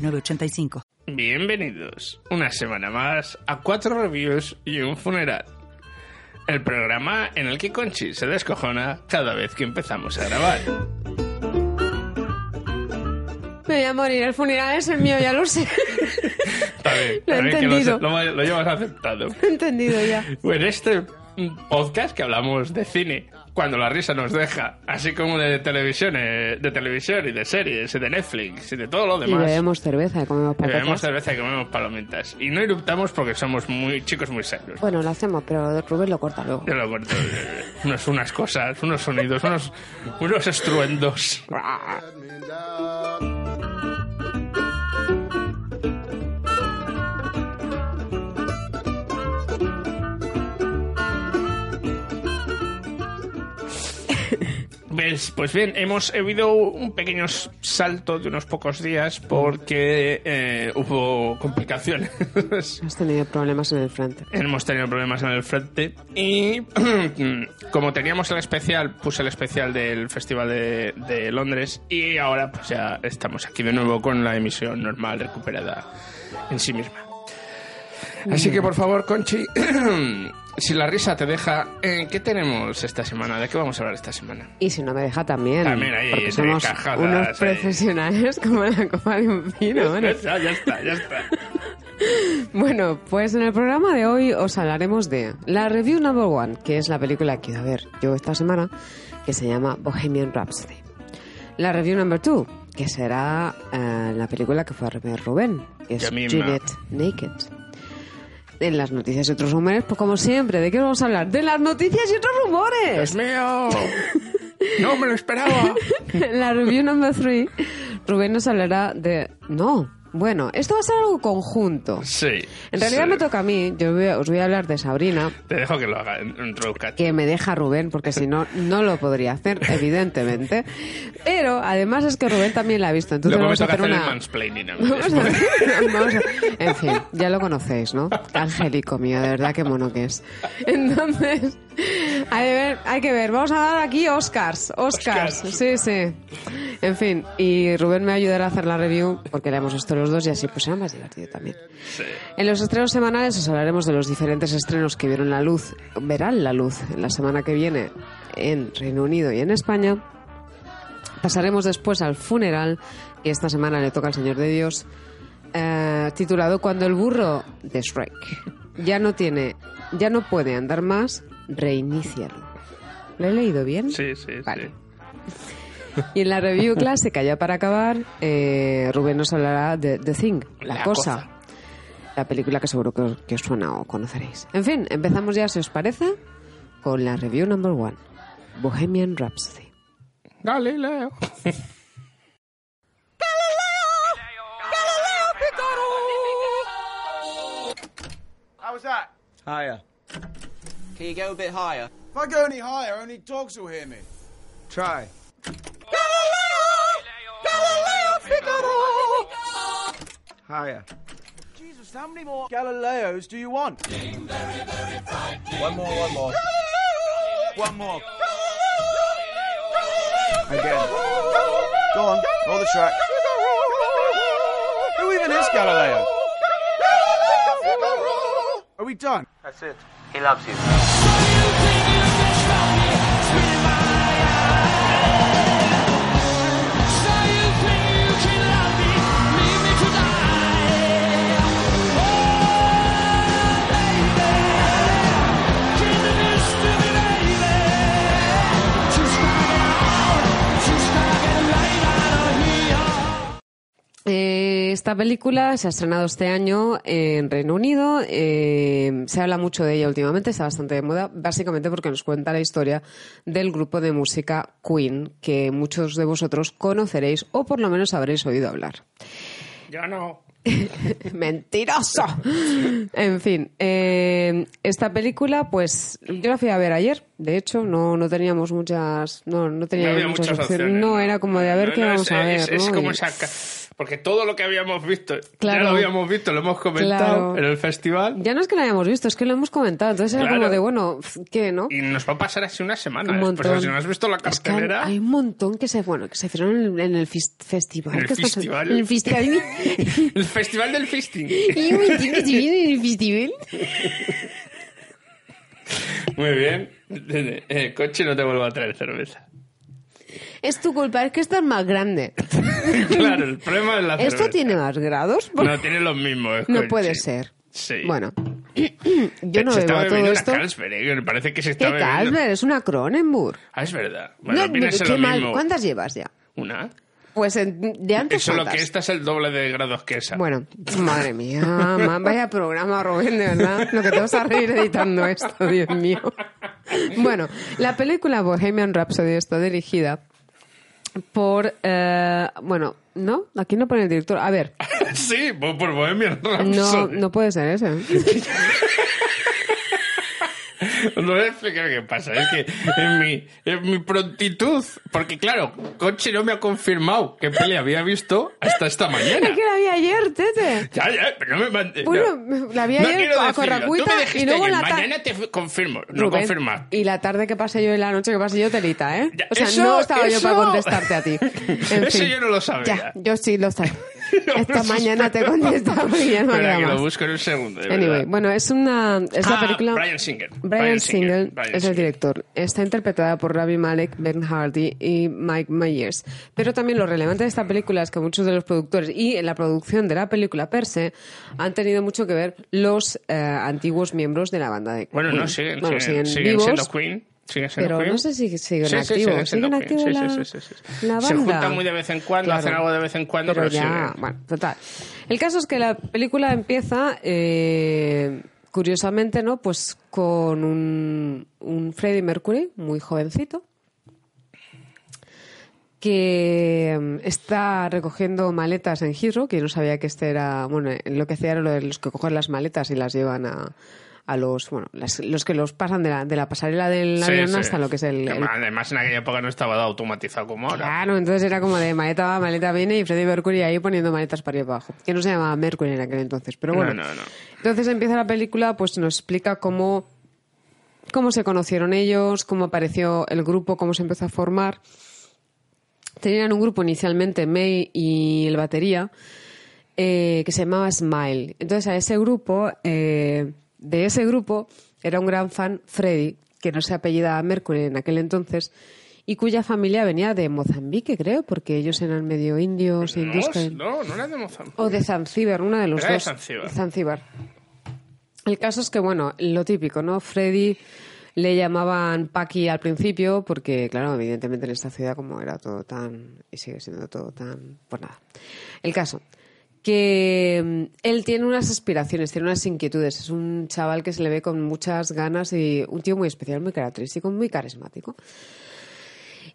906985. Bienvenidos una semana más a cuatro reviews y un funeral. El programa en el que Conchi se descojona cada vez que empezamos a grabar. Me voy a morir, el funeral es el mío, ya lo sé. Está bien, Lo he bien que entendido. lo, lo- lo llevas aceptado. He entendido ya. Bueno, este podcast que hablamos de cine, cuando la risa nos deja, así como de televisión, eh, de televisión y de series y de Netflix y de todo lo Y demás. bebemos cerveza y comemos Y bebemos cerveza y comemos palomitas. Y no eruptamos porque somos muy chicos muy serios. Bueno, lo hacemos, pero Rubén lo corta luego. Yo lo corto. eh, Unos, unas cosas, unos sonidos, unos, unos estruendos. Pues, pues bien, hemos habido un pequeño salto de unos pocos días porque eh, hubo complicaciones. Has tenido problemas en el frente. Hemos tenido problemas en el frente y como teníamos el especial, puse el especial del Festival de, de Londres y ahora pues ya estamos aquí de nuevo con la emisión normal recuperada en sí misma. Así que por favor, Conchi, si la risa te deja, eh, ¿qué tenemos esta semana? ¿De qué vamos a hablar esta semana? Y si no me deja también. También ahí, porque de somos cajadas unos ahí. profesionales como la copa de un pino. Bueno. ya, ya está, ya está. Bueno, pues en el programa de hoy os hablaremos de la review number one, que es la película que iba a ver yo esta semana, que se llama Bohemian Rhapsody. La review number two, que será eh, la película que fue a rever Rubén, que es. Juliet Naked. En las noticias y otros rumores, pues como siempre, ¿de qué vamos a hablar? ¡De las noticias y otros rumores! ¡Dios mío! ¡No me lo esperaba! La review number three, Rubén nos hablará de... No, bueno, esto va a ser algo conjunto. Sí. En realidad sí. me toca a mí, yo voy a- os voy a hablar de Sabrina, Te dejo que lo haga en, que me deja Rubén, porque si no, no lo podría hacer, evidentemente. Pero además es que Rubén también la ha visto, entonces vamos a hacer una... mansplaining a mí Vamos a después. hacer- vamos a- En fin, ya lo conocéis, ¿no? Angélico mío, de verdad qué mono que es. Entonces, hay, que ver, hay que ver, vamos a dar aquí Oscars, Oscars, Oscars. sí, sí. En fin, y Rubén me ayudará a hacer la review, porque la hemos visto los dos y así pues será más divertido también. Sí. En los estrenos semanales os hablaremos de los diferentes estrenos que vieron la luz, verán la luz en la semana que viene en Reino Unido y en España. Pasaremos después al funeral, que esta semana le toca al Señor de Dios, eh, titulado Cuando el burro de Shrek ya no tiene, ya no puede andar más, reinícialo. ¿Lo he leído bien? Sí, sí, Vale. sí. Y en la review clásica, ya para acabar, eh, Rubén nos hablará de The Thing, La, La cosa. cosa. La película que seguro que os, que os suena o conoceréis. En fin, empezamos ya, si os parece, con la review number one. Bohemian Rhapsody. Galileo. How was that? Higher. Can you go a bit higher? If I go any higher, only dogs will hear me. Try. Galileo. Galileo Figaro! Higher. Jesus, how many more Galileos do you want? One more, one more. One more. Again. Go on, roll the track. Who even is Galileo? Are we done? That's it. He loves you. Esta película se ha estrenado este año en Reino Unido. eh, se habla mucho de ella últimamente, está bastante de moda, básicamente porque nos cuenta la historia del grupo de música Queen, que muchos de vosotros conoceréis o por lo menos habréis oído hablar. Yo no. ¡Mentiroso! En fin, eh, esta película, pues yo la fui a ver ayer. De hecho, no, no teníamos muchas, no, no teníamos muchas, muchas opciones. opciones. No, era como de a ver No, qué vamos es, a ver. Es, como Y- esa... Porque todo lo que habíamos visto, Claro. ya lo habíamos visto, lo hemos comentado Claro. en el festival. Ya no es que lo hayamos visto, es que lo hemos comentado. Entonces era como de, bueno, ¿qué, no? Y nos va a pasar así una semana. un ¿eh? montón. Pues si no has visto la Es que cartelera... hay un montón que se, bueno, que se hicieron en, el festival. En el festival. En el festival. El festival del fisting. Y un montón que se vieron en el festival. Muy bien. Eh, coche, no te vuelvo a traer cerveza. Es tu culpa, es que esto es más grande. claro, el problema es la ¿Esto cerveza. tiene más grados? No, tiene los mismos. No puede ser. Sí. Bueno, yo no se bebo todo bebiendo esto. una Carlsberg, eh, parece que se ¿Qué está bebiendo... Carlsberg? Es una Cronenburg. Ah, es verdad. Bueno, No, viene a ser qué lo mal. mismo. ¿Cuántas llevas ya? Una. Pues de antes Solo que esta es el doble de grados que esa. Bueno, madre mía, ma- vaya programa, Rubén, de verdad. Lo que te vas a reír editando esto, Dios mío. Bueno, la película Bohemian Rhapsody está dirigida por... eh, bueno, ¿no? Aquí no pone el director. A ver, sí, por por Bohemian no, Rhapsody. no puede ser ese. Os voy a explicar qué pasa. Es que en mi, en mi prontitud, porque claro, Coche no me ha confirmado qué peli había visto hasta esta mañana. Es que la vi ayer, Tete. Ya, ya, pero no me mande- Bueno, no. la vi No ayer a corracuita y luego la ta- mañana te confirmo. No Rubén, confirma. Y la tarde que pasé yo y la noche que pasé yo, telita, ¿eh? Ya, o sea, eso- no estaba yo para contestarte a ti. En Eso fin. yo no lo sabía. Ya, yo sí lo sabía. Esta mañana te contestaba no Espera, que lo busco en un segundo. Anyway, bueno, es una es la Ah, película Bryan Singer. Brian, Bryan Singer, es el director. Está interpretada por Ravi Malek, Ben Hardy y Mike Myers. Pero también lo relevante de esta película es que muchos de los productores y en la producción de la película per se han tenido mucho que ver los eh, antiguos miembros de la banda de Bueno, Queen. no, siguen, Bueno, siguen, siguen siguen vivos, siendo Queen. Pero no sé si siguen Sí, sí, activos. siendo ¿Siguen activos Sí, la, sí, sí, sí, sí. Se juntan muy de vez en cuando, Claro. hacen algo de vez en cuando, pero pero, ya, siguen. bueno, total. El caso es que la película empieza, eh, curiosamente, ¿no? Pues con un, un Freddie Mercury muy jovencito que mm, está recogiendo maletas en Heathrow, que yo no sabía que este era, bueno, lo que hacía era lo de los que cogen las maletas y las llevan a, a los, bueno, las- los que los pasan de la, de la pasarela del avión sí. hasta lo que es el, el Además, en aquella época no estaba automatizado como ahora. Claro, entonces era como de maleta va, maleta viene y Freddie Mercury ahí poniendo maletas para arriba y para abajo. Que no se llamaba Mercury en aquel entonces, pero bueno. No, no, no. Entonces empieza la película, pues nos explica cómo, cómo se conocieron ellos, cómo apareció el grupo, cómo se empezó a formar. Tenían un grupo inicialmente, May y el batería, eh, que se llamaba Smile. Entonces a ese grupo, eh, de ese grupo, era un gran fan Freddy, que no se apellidaba Mercury en aquel entonces, y cuya familia venía de Mozambique, creo, porque ellos eran medio indios, hindús. que- No, no era de Mozambique. o de Zanzíbar, una de los Era de dos. Zanzíbar. Zanzíbar. El caso es que, bueno, lo típico, ¿no? Freddy le llamaban Paki al principio porque, claro, evidentemente en esta ciudad como era todo tan... y sigue siendo todo tan... pues nada. El caso, que mm, él tiene unas aspiraciones, tiene unas inquietudes. Es un chaval que se le ve con muchas ganas y un tío muy especial, muy característico, muy carismático.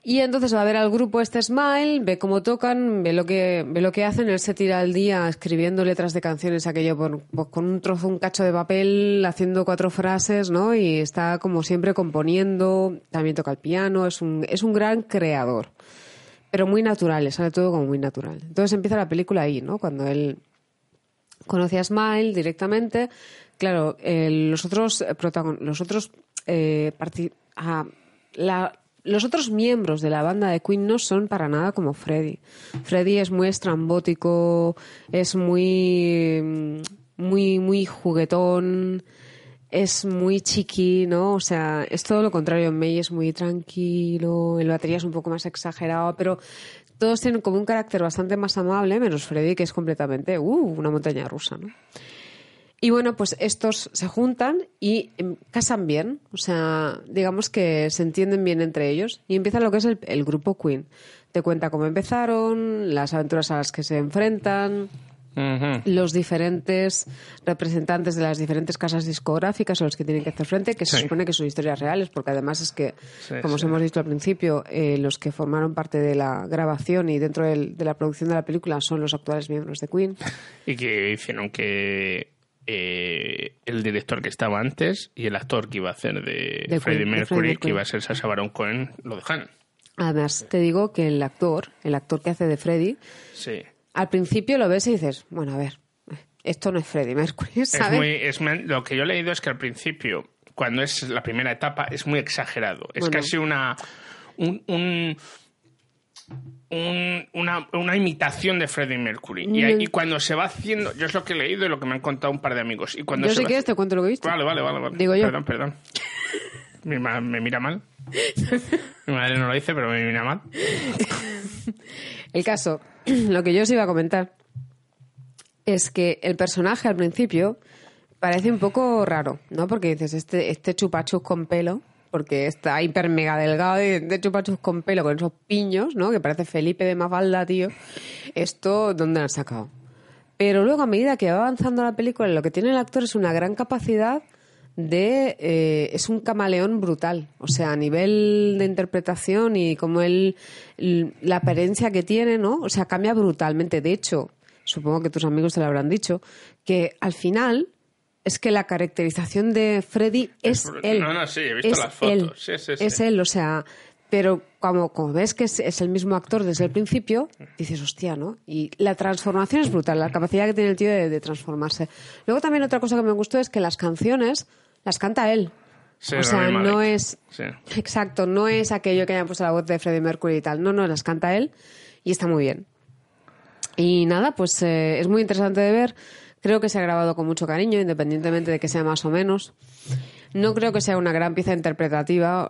Y entonces va a ver al grupo este Smile, ve cómo tocan, ve lo que, ve lo que hacen, él se tira al día escribiendo letras de canciones, aquello por- por- con un trozo, un cacho de papel, haciendo cuatro frases, ¿no? Y está como siempre componiendo, también toca el piano, es un, es un gran creador. Pero muy natural, le sale todo como muy natural. Entonces empieza la película ahí, ¿no? Cuando él conoce a Smile directamente. Claro, eh, los otros eh, protagon- los otros eh, ah, la- los otros miembros de la banda de Queen no son para nada como Freddy. Freddy es muy estrambótico, es muy mm, muy muy juguetón, es muy chiqui, ¿no? O sea, es todo lo contrario. May es muy tranquilo, el batería es un poco más exagerado, pero todos tienen como un carácter bastante más amable, menos Freddy, que es completamente, uh, una montaña rusa, ¿no? Y bueno, pues estos se juntan y em, casan bien, o sea, digamos que se entienden bien entre ellos y empieza lo que es el, el grupo Queen. Te cuenta cómo empezaron, las aventuras a las que se enfrentan, Los diferentes representantes de las diferentes casas discográficas a los que tienen que hacer frente, que se supone que son historias reales, porque además es que, Sí, como os hemos dicho al principio, eh, los que formaron parte de la grabación y dentro del- de la producción de la película son los actuales miembros de Queen. Y que hicieron que eh, el director que estaba antes y el actor que iba a hacer de, De Freddie Queen, de Mercury, que Mercury. iba a ser Sacha Baron Cohen, lo dejan. Además, te digo que el actor, el actor que hace de Freddy, Sí. Al principio lo ves y dices, bueno, a ver, esto no es Freddie Mercury, Es muy, es, lo que yo he leído es que al principio, cuando es la primera etapa, es muy exagerado. Es Bueno. casi una. Un, un- un- una, una imitación de Freddie Mercury. Y, Mm. y cuando se va haciendo. Yo es lo que he leído y lo que me han contado un par de amigos. Y cuando Yo se si va- quieres te cuento lo que he visto. Vale, vale, vale. vale. Digo yo. Perdón, perdón. Mi ma- me mira mal. Mi madre no lo dice, pero me mira mal. El caso, lo que yo os iba a comentar es que el personaje al principio parece un poco raro, ¿no? Porque dices, este, este chupachus con pelo, porque está hiper mega delgado y este chupachus con pelo con esos piños, ¿no? Que parece Felipe de Mafalda, tío. Esto, ¿dónde lo han sacado? Pero luego, a medida que va avanzando la película, lo que tiene el actor es una gran capacidad de... eh, es un camaleón brutal. O sea, a nivel de interpretación y como él... la apariencia que tiene, ¿no? O sea, cambia brutalmente. De hecho, supongo que tus amigos te lo habrán dicho, que al final es que la caracterización de Freddy es, él. no, no, sí, he visto Es las fotos. él. Sí, sí, sí. Es él, o sea... Pero como, como ves que es, es el mismo actor desde el principio, dices, hostia, ¿no? Y la transformación es brutal, la capacidad que tiene el tío de, de transformarse. Luego también otra cosa que me gustó es que las canciones las canta él. Sí, o sea, no es... Sí. Exacto, no es aquello que hayan puesto la voz de Freddie Mercury y tal. No, no, las canta él y está muy bien. Y nada, pues eh, es muy interesante de ver. Creo que se ha grabado con mucho cariño, independientemente de que sea más o menos. No creo que sea una gran pieza interpretativa,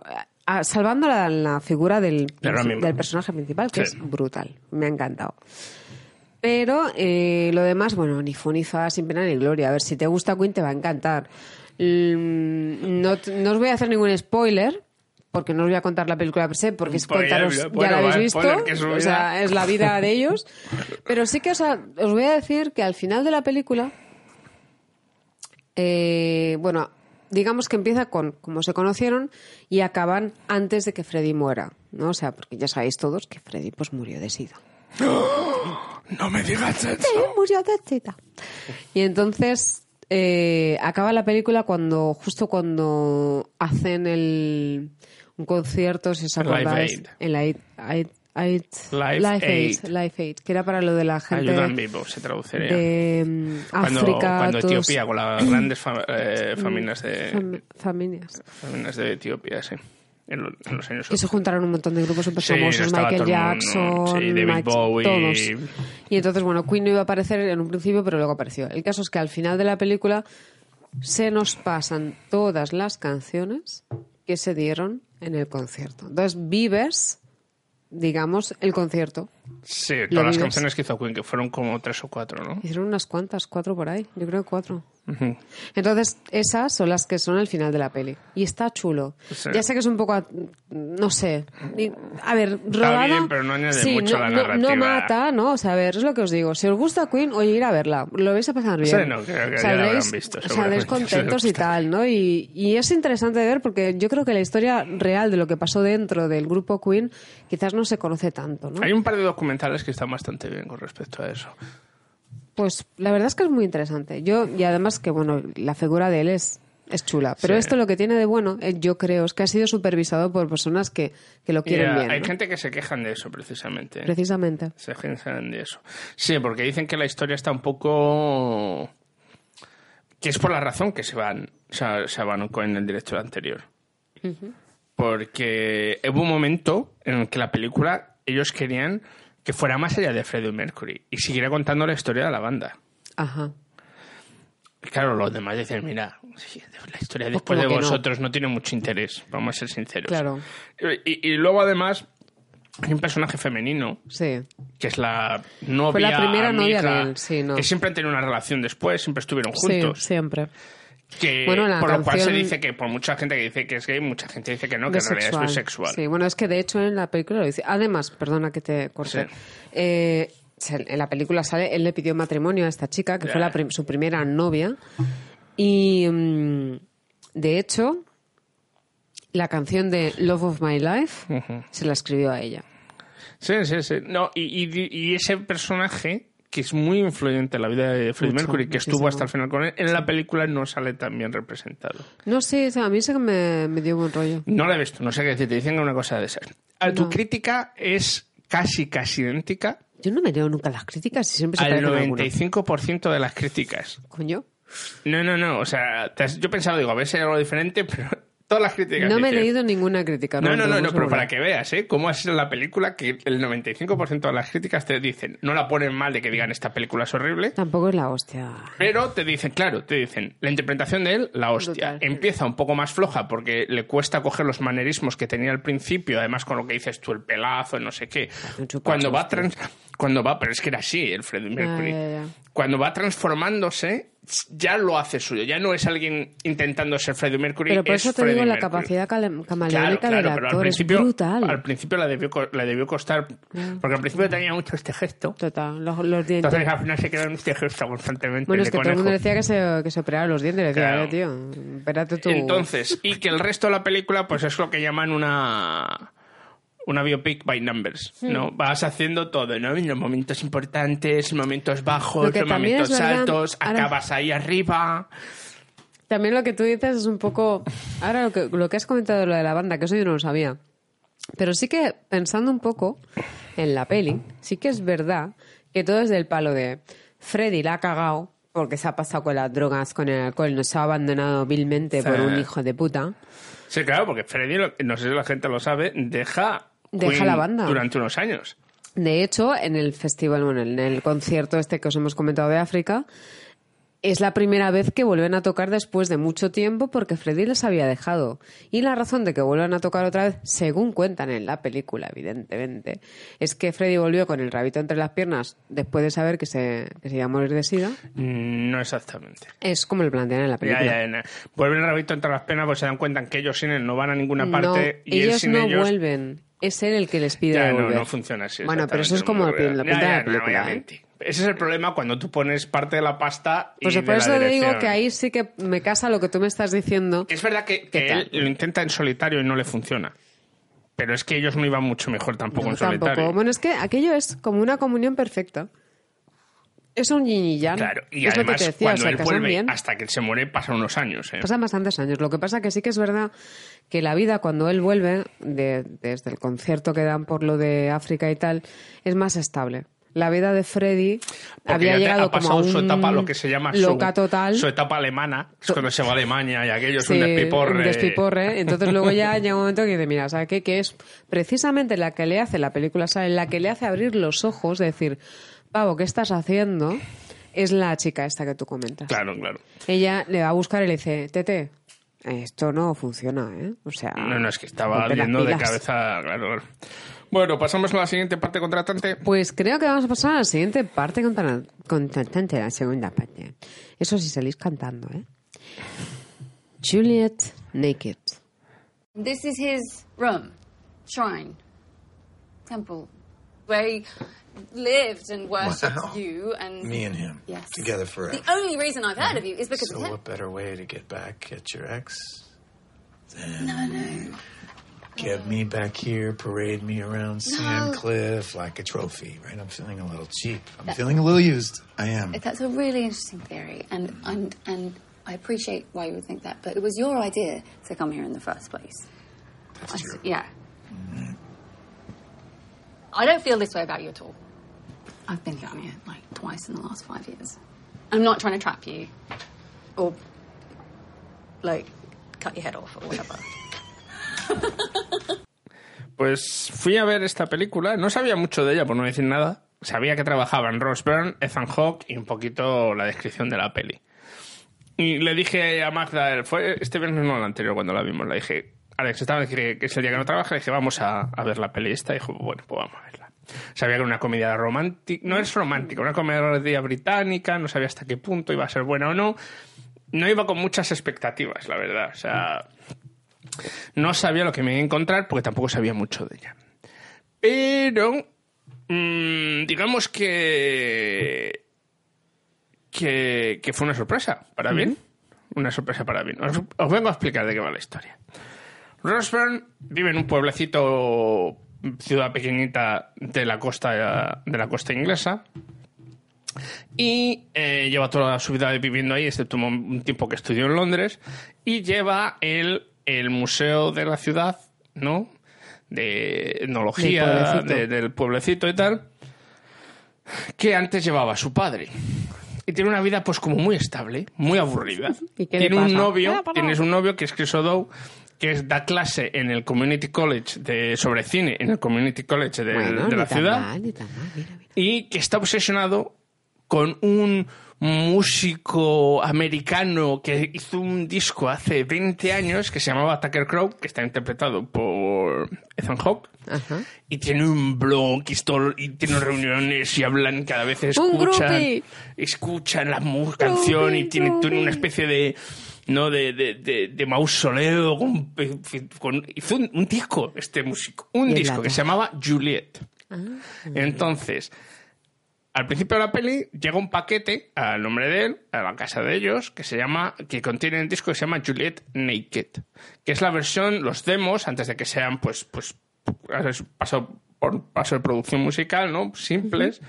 salvando la, la figura del, del personaje principal, que Sí. es brutal. Me ha encantado. Pero eh, lo demás, bueno, ni fu ni fa, sin pena ni gloria. A ver, si te gusta Queen te va a encantar. Mm, No, no os voy a hacer ningún spoiler, porque no os voy a contar la película per se, porque es contaros, bueno, ya la habéis visto, es su o sea, vida. es la vida de ellos. Pero sí que os, a- os voy a decir que al final de la película, eh, bueno, digamos que empieza con cómo se conocieron y acaban antes de que Freddy muera, ¿no? O sea, porque ya sabéis todos que Freddy pues murió de sida. No me digas eso. Sí, murió de sida. Y entonces eh, acaba la película cuando justo cuando hacen el un concierto, si os Live acordáis, la Aid, Aid- Live Live Aid. Live Aid, que era para lo de la gente Ayuda en vivo, se traduciría. de mm, cuando, África, cuando todos- Etiopía, con las grandes eh, familias, de, fam- familias. familias de Etiopía, sí. En, lo- en los años Que se juntaron un montón de grupos súper famosos, Michael Jackson, sí, David Mike- Bowie. todos. Y entonces, bueno, Queen no iba a aparecer en un principio, pero luego apareció. El caso es que al final de la película se nos pasan todas las canciones que se dieron en el concierto. Entonces vives, digamos, el concierto. Sí, todas las canciones que hizo Queen, que fueron como tres o cuatro, ¿no? Hicieron unas cuantas, cuatro por ahí, yo creo que cuatro. Entonces, esas son las que son el final de la peli. Y está chulo. Sí. Ya sé que es un poco, a- no sé. A ver, Está rodado. bien, pero no añade sí, mucho no, a la no- narrativa. No mata, ¿no? O sea, a ver, es lo que os digo. Si os gusta Queen, oye, ir a verla. Lo vais a pasar bien. Sí, no, creo que ya visto, saldréis seguramente. contentos y tal, ¿no? Y, y es interesante de ver porque yo creo que la historia real de lo que pasó dentro del grupo Queen quizás no se conoce tanto, ¿no? Hay un par de documentales que están bastante bien con respecto a eso. Pues la verdad es que es muy interesante. Yo, y además que, bueno, la figura de él es, es chula. Pero Sí. esto lo que tiene de bueno, eh, yo creo, es que ha sido supervisado por personas que, que lo quieren bien. hay ¿no? gente que se quejan de eso, precisamente. Precisamente. Se quejan de eso. Sí, porque dicen que la historia está un poco... Que es por la razón que se van, se, se van con el director anterior. Porque hubo un momento en el que la película ellos querían que fuera más allá de Freddie Mercury y siguiera contando la historia de la banda. Ajá. Y claro, los demás dicen, mira, sí, la historia Pues después de no. vosotros no. tiene mucho interés, vamos a ser sinceros. Claro. Y, y luego además hay un personaje femenino Sí. que es la novia Fue la primera novia de él, sí, no. que siempre han tenido una relación después, siempre estuvieron Sí, juntos. siempre. Que, Bueno, la por lo cual se dice que por mucha gente que dice que es gay, mucha gente dice que no, que en realidad es bisexual. Sí, bueno, es que de hecho en la película lo dice. Además, perdona que te corte. Sí. eh, en la película sale, él le pidió matrimonio a esta chica, que fue la prim- su primera novia. Y mm, de hecho, la canción de Love of My Life se la escribió a ella. Sí, sí, sí. No, y, y- y ese personaje, que es muy influyente en la vida de Freddie Mercury, que estuvo hasta el final con él, en la película no sale tan bien representado. No sé, a mí sí que me, me dio buen rollo. No la he visto, no sé qué decir, te dicen una cosa de esas. A tu crítica es casi, casi idéntica Yo no me leo nunca las críticas y siempre se al parecen a alguna. 95% de las críticas. Coño. No, no, no, o sea, has- yo pensaba, digo, a ver si hay algo diferente, pero todas las críticas No me he leído ninguna crítica. No, no, no, no, pero para que veas, ¿eh? Cómo ha sido la película que el 95% de las críticas te dicen, no la ponen mal de que digan esta película es horrible, Tampoco es la hostia. pero te dicen, claro, te dicen, la interpretación de él, la hostia. Empieza un poco más floja porque le cuesta coger los manerismos que tenía al principio, además con lo que dices tú, el pelazo, no sé qué. Cuando va, trans- cuando va, pero es que era así el Freddie Mercury. ya, ya. Cuando va transformándose, ya lo hace suyo, ya no es alguien intentando ser Freddie Mercury. Pero por es eso te Freddie digo, la Mercury. capacidad cale- Claro, camaleónica claro, del pero al actor es principio, brutal. al principio la debió, le debió costar, porque al principio tenía mucho este gesto. Total, los, los dientes. Entonces al final se quedó en este gesto constantemente. bueno, es que todo el mundo decía que se, que se operara los dientes. Decía, Claro. "Eh, tío, espérate tú. Entonces, y que el resto de la película, pues es lo que llaman una una biopic by numbers. ¿no? Vas haciendo todo, ¿no? Los momentos importantes, momentos bajos, los momentos verdad, altos, ahora- acabas ahí arriba. También lo que tú dices es un poco... Ahora lo que, lo que has comentado de lo de la banda, que eso yo no lo sabía. Pero sí que pensando un poco en la peli, sí que es verdad que todo es del palo de Freddy la ha cagado porque se ha pasado con las drogas, con el alcohol, nos ha abandonado vilmente Sí. por un hijo de puta. Sí, claro, porque Freddy, no sé si la gente lo sabe, deja, Deja la banda. durante unos años. De hecho, en el festival, bueno, en el concierto este que os hemos comentado de África, es la primera vez que vuelven a tocar después de mucho tiempo porque Freddy les había dejado. Y la razón de que vuelvan a tocar otra vez, según cuentan en la película, evidentemente, es que Freddy volvió con el rabito entre las piernas después de saber que se, que se iba a morir de sida. Mm, No exactamente. Es como lo plantean en la película. ya, ya. Vuelven el rabito entre las penas, pues se dan cuenta que ellos sin él no van a ninguna parte no, y él ellos sin no ellos. vuelven. Es él el que les pide Ya, no, volver. no funciona así. Bueno, pero eso es como lo pinta la no, película. ¿eh? Ese es el problema cuando tú pones parte de la pasta y Pues de por la eso te digo que ahí sí que me casa lo que tú me estás diciendo. Es verdad que, él lo intenta en solitario y no le funciona. Pero es que ellos no iban mucho mejor tampoco No, en solitario. tampoco. Bueno, es que aquello es como una comunión perfecta. Es un yin y yang. Claro, y es lo que además te decía, cuando o sea, él vuelve bien. hasta que él se muere pasan unos años. ¿eh? Pasan bastantes años. Lo que pasa que sí que es verdad que la vida cuando él vuelve, de- desde el concierto que dan por lo de África y tal, es más estable. La vida de Freddy Porque había ya llegado ha pasado como a un su etapa, lo que se llama su, loca total. su etapa alemana, es cuando se va a Alemania y aquello es Sí, un despiporre. un despiporre. Entonces luego ya llega un momento que dice, mira, ¿sabes qué? Que es precisamente la que le hace, la película sale, la que le hace abrir los ojos, de decir, Pavo, ¿qué estás haciendo? Es la chica esta que tú comentas. Claro, claro. Ella le va a buscar y le dice, Tete, esto no funciona, ¿eh? O sea... No, no, es que estaba viendo de pilas". cabeza. Claro. Bueno, pasamos a la siguiente parte contratante. Pues creo que vamos a pasar a la siguiente parte contra- contratante, la segunda parte. Eso sí salís cantando, ¿eh? Juliet Naked. This is his room, shrine, temple, where he lived and worshipped Wow. you and Me and him. Yes. Together forever. The only reason I've heard of you is because So of him. what better way to get back at your ex than No, no. get me back here, parade me around Sandcliff like a trophy, right? I'm feeling a little cheap. I'm feeling a little used. I am. That's a really interesting theory, and and and I appreciate why you would think that. But it was your idea to come here in the first place. That's I- true. yeah. Mm. I don't feel this way about you at all. I've been down here like twice in the last five years. I'm not trying to trap you, or like cut your head off or whatever. Pues fui a ver esta película. No sabía mucho de ella, por no decir nada. Sabía que trabajaban Ross Byrne, Ethan Hawke y un poquito la descripción de la peli. Y le dije a Magda, fue este viernes no el anterior cuando la vimos, le dije, Alex, esta vez que que es el día que no trabaja, le dije, vamos a, a ver la peli esta. Y dijo, bueno, pues vamos a verla. Sabía que era una comedia romántica, no es romántica, una comedia británica, no sabía hasta qué punto iba a ser buena o no. No iba con muchas expectativas, la verdad. O sea, no sabía lo que me iba a encontrar porque tampoco sabía mucho de ella. Pero mm, digamos que, que que fue una sorpresa para bien, una sorpresa para bien. Os, os vengo a explicar de qué va la historia. Ross Byrne vive en un pueblecito, ciudad pequeñita de la costa de la costa inglesa. Y eh, lleva toda su vida viviendo ahí, excepto un, tiempo que estudió en Londres. Y lleva el, el museo de la ciudad, ¿no? De etnología, Del pueblecito. de- del pueblecito y tal. Que antes llevaba su padre. Y tiene una vida, pues, como muy estable, muy aburrida. ¿Y tiene un novio, tienes un novio que es Chris O'Dowd, que da clase en el Community College de, sobre cine, en el Community College de, Bueno, de ni la tan ciudad mal, ni tan mal, mira, mira. y que está obsesionado con un músico americano que hizo un disco hace 20 años que se llamaba Tucker Crow, que está interpretado por Ethan Hawke. Ajá. Y tiene un blog y, tiene reuniones y hablan cada vez escuchan escuchan la canción y tiene, tiene una especie de no de, de, de, de mausoleo con, con- hizo un, un disco este músico un disco que se llamaba Juliet Ah. entonces al principio de la peli llega un paquete al nombre de él, a la casa de ellos, que se llama, que contiene el disco que se llama Juliet Naked, que es la versión, los demos, antes de que sean, pues, pues, paso por paso de producción musical, ¿no? Simples.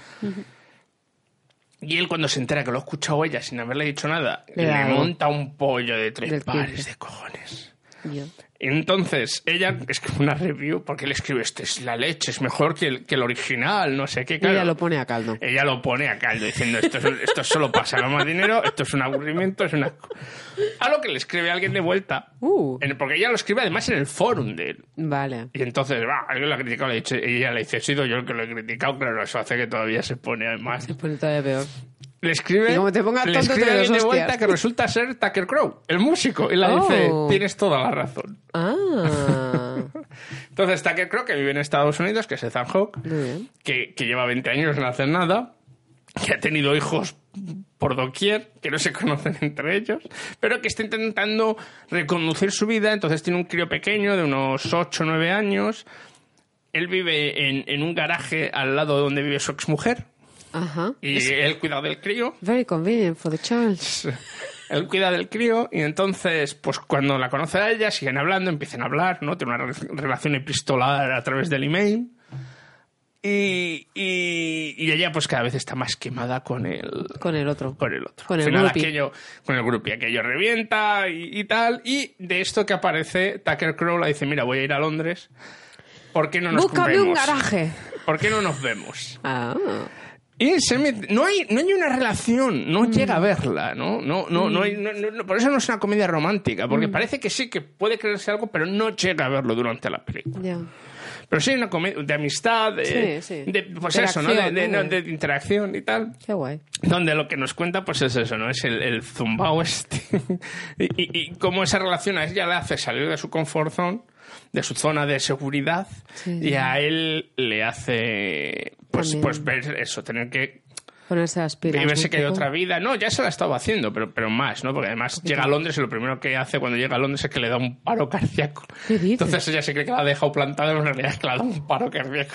Y él cuando se entera que lo ha escuchado ella sin haberle dicho nada, Le monta un pollo de tres pares de cojones. Entonces, ella escribe una review porque le escribe, este es la leche, es mejor que el, que el original, no sé qué. Claro, ella lo pone a caldo. ella lo pone a caldo diciendo esto, es- esto solo pasa más dinero, esto es un aburrimiento, es una... A lo que le escribe alguien de vuelta, Uh, en- porque ella lo escribe además en el forum de él. vale. Y entonces, va, alguien lo ha criticado, le y ella le dice, he sido yo el que lo he criticado, claro, eso hace que todavía se pone además. Se pone todavía peor. Le escribe, Y como te le escribe te de vuelta que resulta ser Tucker Crow, el músico, y le Oh. dice, tienes toda la razón. Ah, Entonces Tucker Crow, que vive en Estados Unidos, que es Ethan Hawke, que lleva 20 años sin hacer nada, que ha tenido hijos por doquier, que no se conocen entre ellos, pero que está intentando reconducir su vida, entonces tiene un crío pequeño de unos 8 o 9 años, él vive en, en un garaje al lado de donde vive su exmujer, Ajá. y él cuida del crío, Very convenient for the child. él cuida del crío y entonces, pues cuando la conoce a ella, siguen hablando, empiezan a hablar, ¿no? Tiene una re- relación epistolar a través del email. Y, y, y ella pues cada vez está más quemada con el, Con el otro. con el otro. Con el final aquello, con el grupo y aquello revienta y, y tal. Y de esto que aparece, Tucker Crow le dice, mira, voy a ir a Londres. ¿Por qué no nos Búscame un garaje. ¿Por qué no nos vemos? Ah. Y se mete- no hay no hay una relación, no llega a verla, ¿no? No, no, no, hay- no- no- por eso no es una comedia romántica, porque parece que sí que puede creerse algo, pero no llega a verlo durante la película. Ya. Pero sí hay una comedia de amistad, de, Sí, sí. de- pues eso, ¿no? De, Interacción, de- de interacción y tal. Qué guay. Donde lo que nos cuenta, pues es eso, ¿no? Es el, el zumbao este. y, y, y cómo esa relación a ella le hace salir de su confort zone, de su zona de seguridad, Sí. y a él le hace, pues, También. pues ver eso, tener que Ponerse las pilas. y verse que hay otra vida. No, ya se la estaba haciendo, pero, pero más, ¿no? Porque además llega a Londres y lo primero que hace cuando llega a Londres es que le da un paro cardíaco. ¿Qué dices? Entonces ella se cree que la ha dejado plantada, pero en realidad es que le ha dado un paro cardíaco.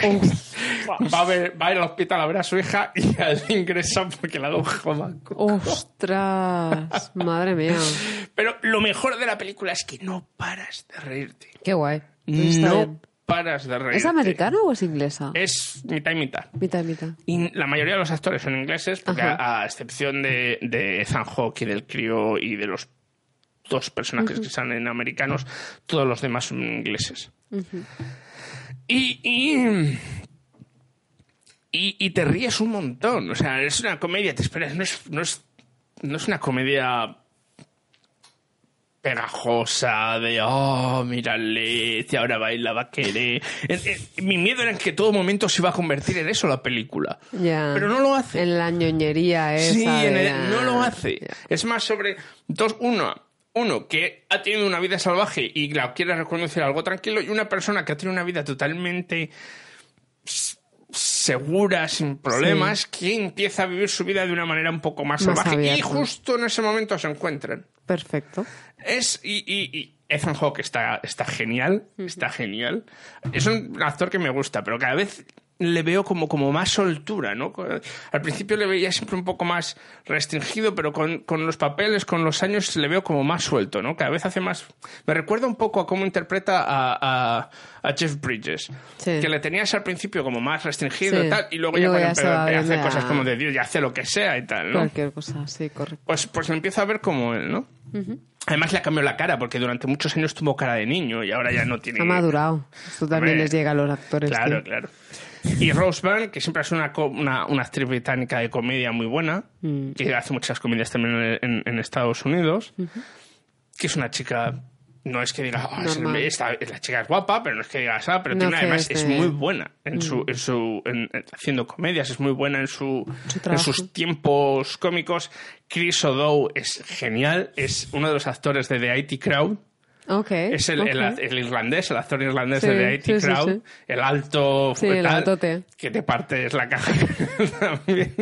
va, a ver, va a ir al hospital a ver a su hija y ingresa porque le ha dado un jomaco. ¡Ostras! Madre mía. Pero lo mejor de la película es que no paras de reírte. Qué guay. Está No bien. Paras de reírte. ¿Es americana o es inglesa? Es mitad y mitad. Mitad y mitad. Y la mayoría de los actores son ingleses, porque a, a excepción de, de Ethan Hawke y del crío y de los dos personajes que salen americanos, todos los demás son ingleses. y, y, y, y te ríes un montón. O sea, es una comedia, te esperas, no es, no es, no es una comedia pegajosa de oh mírale si ahora baila va a querer mi miedo era en que todo momento se iba a convertir en eso la película pero no lo hace En la ñoñería esa. Sí, en el- no lo hace. Es más sobre dos, uno, uno que ha tenido una vida salvaje y la quiere reconducir a algo tranquilo, y una persona que ha tenido una vida totalmente segura, sin problemas, que empieza a vivir su vida de una manera un poco más, Más salvaje. Y justo en ese momento se encuentran. Perfecto. Es, y, y, y Ethan Hawke está, está genial, está genial. Es un actor que me gusta, pero cada vez le veo como, como más soltura, ¿no? Al principio le veía siempre un poco más restringido, pero con, con los papeles, con los años, le veo como más suelto, ¿no? Cada vez hace más... Me recuerda un poco a cómo interpreta a, a, a Jeff Bridges, Sí. que le tenías al principio como más restringido Sí. y tal, y luego Y ya luego cuando ya va empieza a hacer cosas como de Dios, ya hace lo que sea y tal, ¿no? Cualquier cosa, sí, correcto. Pues, pues me empiezo a ver como él, ¿no? Además le ha cambiado la cara, porque durante muchos años tuvo cara de niño y ahora ya no tiene... Ha madurado. Esto también Hombre, les llega a los actores. Claro, tío. claro. Y Rose Byrne, que siempre es una, una, una actriz británica de comedia muy buena, Mm. que hace muchas comedias también en, en- en Estados Unidos, que es una chica... No es que digas, "Ah, es- Normal. esta- la chica es guapa, pero no es que digas, ah, pero No tiene, además es muy buena en su, en su en- en- haciendo comedias, es muy buena en su, Su en sus tiempos cómicos. Chris O'Dowd es genial, es uno de los actores de The IT Crowd, es el, el- irlandés, el actor irlandés Sí, de The IT sí, Crowd, sí. el alto el tal, que te partes la caja también.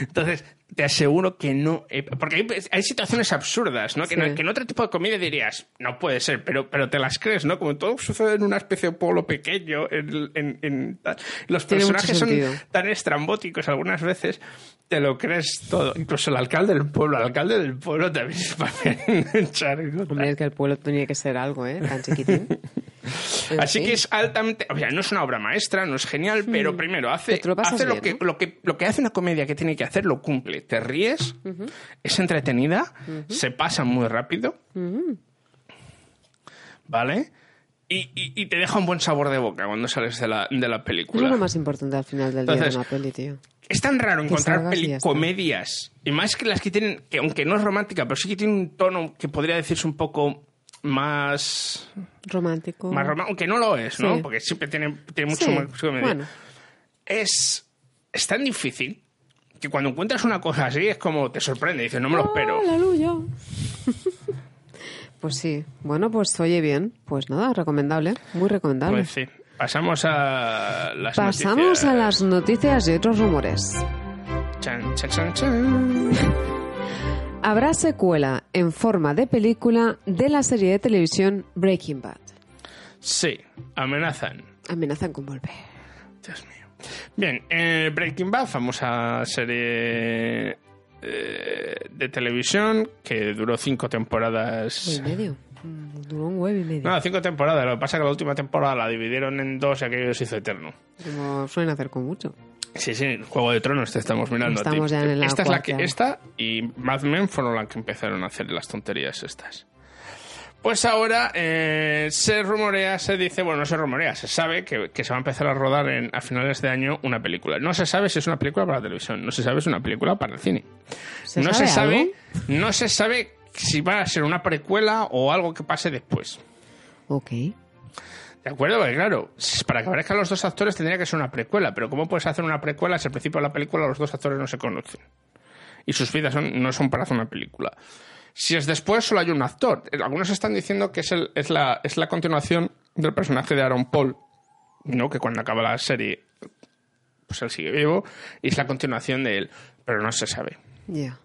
Entonces, te aseguro que no... eh, porque hay, hay situaciones absurdas, ¿no? Que, Sí. no- que en otro tipo de comedia dirías, no puede ser, pero, pero te las crees, ¿no? Como todo sucede en una especie de pueblo pequeño, en, en- los personajes son tan estrambóticos algunas veces, te lo crees todo. Incluso el alcalde del pueblo, el alcalde del pueblo también se parece en es que el pueblo tenía que ser algo, ¿eh? Tan chiquitín. Así que es altamente. O sea, no es una obra maestra, no es genial, pero primero hace, lo que, ¿no? lo, que, lo que hace una comedia que tiene que hacer, lo cumple. Te ríes, es entretenida, se pasa muy rápido. ¿Vale? Y, y- y te deja un buen sabor de boca cuando sales de la, de la Es película. lo más importante al final del día de una peli, tío. Es tan raro encontrar pelicomedias, y más que las que tienen, que aunque no es romántica, pero sí que tiene un tono que podría decirse un poco más Romántico. más romántico, aunque no lo es, ¿no? Sí. Porque siempre tiene, tiene mucho Sí, más comedia. bueno. Es, es tan difícil que cuando encuentras una cosa así es como te sorprende, dices, no me lo espero. Aleluya. pues sí. Bueno, pues oye bien. Pues nada, recomendable. Muy recomendable. Pues sí. Pasamos a las Pasamos noticias. a las noticias y otros rumores. Chan, chan, chan, chan. Habrá secuela en forma de película de la serie de televisión Breaking Bad. Sí, amenazan. Amenazan con volver. Dios mío. Bien, eh, Breaking Bad, famosa serie eh, de televisión que duró cinco temporadas. Y medio. Mm, Duró un huevo y medio. No, cinco temporadas. Lo que pasa es que la última temporada la dividieron en dos y aquello se hizo eterno. Como suelen hacer con mucho. Sí, sí, Juego de Tronos te estamos mirando. a ti. Estamos ya en la esta es la que, esta y Mad Men fueron las que empezaron a hacer las tonterías estas. Pues ahora eh, se rumorea, se dice, bueno, no se rumorea, se sabe que, que se va a empezar a rodar en, a finales de año una película. No se sabe si es una película para la televisión, no se sabe si es una película para el cine. ¿Se no sabe se sabe, algo? no se sabe si va a ser una precuela o algo que pase después. Ok. ¿De acuerdo? Claro, para que aparezcan los dos actores tendría que ser una precuela, pero ¿cómo puedes hacer una precuela si al principio de la película los dos actores no se conocen? Y sus vidas son- no son para hacer una película. Si es después, solo hay un actor. Algunos están diciendo que es, el- es, la, es la continuación del personaje de Aaron Paul, ¿no? que cuando acaba la serie, pues él sigue vivo, y es la continuación de él, pero no se sabe. Ya.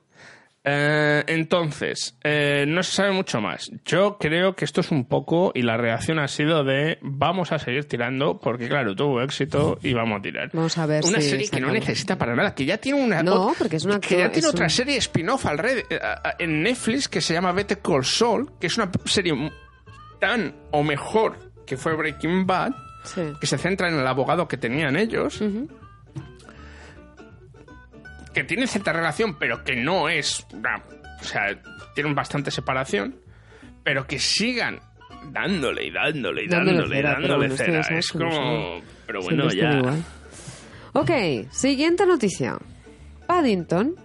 Eh, entonces, eh, no se sabe mucho más. Yo creo que esto es un poco, y la reacción ha sido de vamos a seguir tirando, porque claro, tuvo éxito y vamos a tirar. Vamos a ver Una si serie que no necesita para nada, que ya tiene una. No, porque es una Que ya tiene otra un- serie spin-off al red, en Netflix que se llama Better Call Saul, que es una serie tan o mejor que fue Breaking Bad, Sí. que se centra en el abogado que tenían ellos. Que tiene cierta relación, pero que no es. una- o sea, tienen bastante separación. Pero que sigan dándole y dándole y Dándole dándole, cera, dándole bueno, cera. Es no como. Pero bueno, ya. igual. Ok, siguiente noticia. Paddington,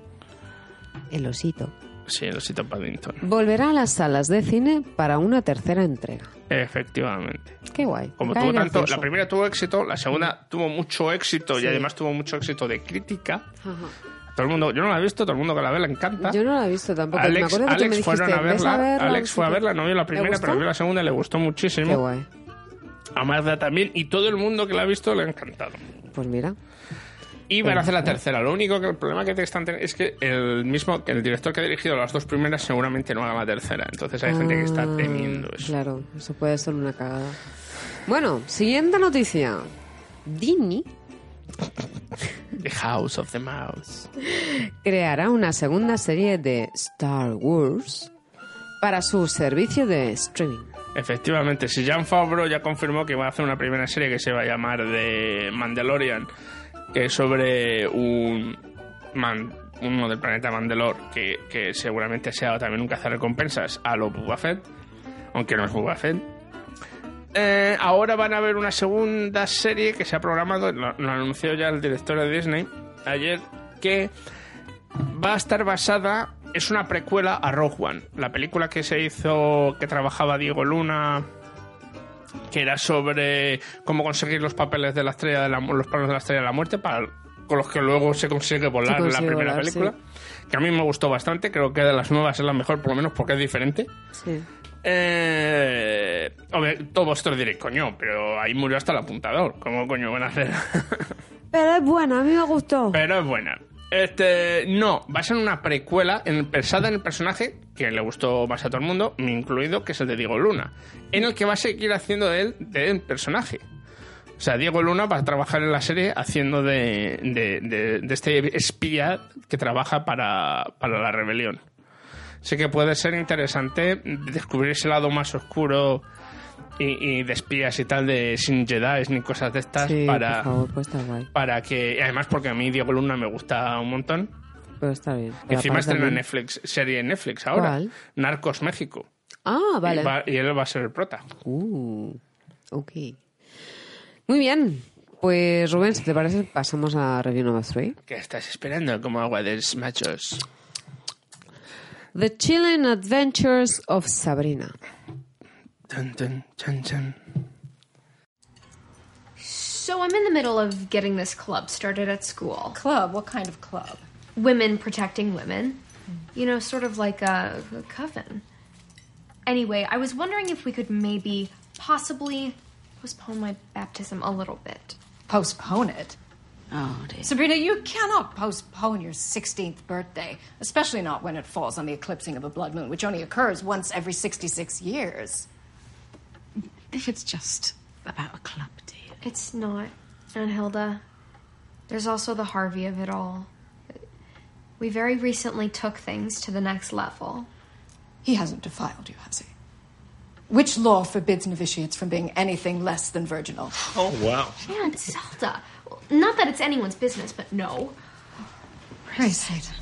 el osito, Sí, el osito Paddington. volverá a las salas de cine para una tercera entrega. Efectivamente. Qué guay. Como Cae tuvo tanto, gracioso. la primera tuvo éxito, la segunda tuvo mucho éxito y además tuvo mucho éxito de crítica. Ajá. Todo el mundo, yo no la he visto, todo el mundo que la ve le encanta. Yo no la he visto tampoco. me Alex, acuerdo que tú me Alex dijiste, fueron a "Ves verla, Alex fue a verla, qué". no vio la ¿Le primera, pero vio la segunda y le gustó muchísimo. Qué guay. A Magda también, y todo el mundo que la ha visto le ha encantado. Pues mira. Y van a hacer la tercera. Lo único que el problema que te están teniendo es que el mismo, que el director que ha dirigido las dos primeras seguramente no haga la tercera. Entonces hay gente que está Ah, temiendo eso. Claro, eso puede ser una cagada. Bueno, siguiente noticia. Disney, The House of the Mouse. creará una segunda serie de Star Wars para su servicio de streaming. Efectivamente, si Jan Favreau ya confirmó que va a hacer una primera serie que se va a llamar The Mandalorian, que es sobre un man- uno del planeta Mandalor, que, que seguramente sea también un cazarrecompensas a lo Boba Fett, aunque no es Boba Fett. Eh, ahora van a ver una segunda serie que se ha programado, lo, lo anunció ya el director de Disney ayer, que va a estar basada, es una precuela a Rogue One, la película que se hizo, que trabajaba Diego Luna, que era sobre cómo conseguir los papeles de la estrella de la, los planos de la estrella de la muerte para con los que luego se consigue volar Se la primera volar, película que a mí me gustó bastante creo que de las nuevas es la mejor por lo menos porque es diferente. Sí. Eh, hombre, todos vosotros diréis, coño, pero ahí murió hasta el apuntador. ¿Cómo coño van a hacer? Pero es buena, a mí me gustó. pero es buena. Este, no, va a ser una precuela en, pensada en el personaje que le gustó más a todo el mundo, me incluido, que es el de Diego Luna, en el que va a seguir haciendo de él del personaje. O sea, Diego Luna va a trabajar en la serie haciendo de, de, de- de este espía que trabaja para, para la rebelión. Así que puede ser interesante descubrir ese lado más oscuro y, y de espías y tal de sin Jedi ni cosas de estas Sí, para, por favor, pues está guay. para que además porque a mí Diego Luna me gusta un montón Pero está bien. encima estrena. Netflix serie en Netflix ahora ¿Cuál? Narcos México Ah, vale. y, va- y él va a ser el prota Uh, ok. Muy bien. Pues Rubén, si te parece, pasamos a review number 3. ¿qué estás esperando como agua de machos? The Chilling Adventures of Sabrina. Dun, dun, chun, chun. So I'm in the middle of getting this club started at school. Club? What kind of club? Women protecting women. You know, sort of like a, a coven. Anyway, I was wondering if we could maybe possibly postpone my baptism a little bit. Postpone it. Oh, dear. Sabrina, you cannot postpone your 16th birthday, especially not when it falls on the eclipsing of a blood moon, which only occurs once every 66 years. If it's just about a club, dear. It's not, Aunt Hilda. There's also the Harvey of it all. We very recently took things to the next level. He hasn't defiled you, has he? Which law forbids novitiates from being anything less than virginal? oh wow Aunt Zelda. Not that it's anyone's business, but no. Praise Satan.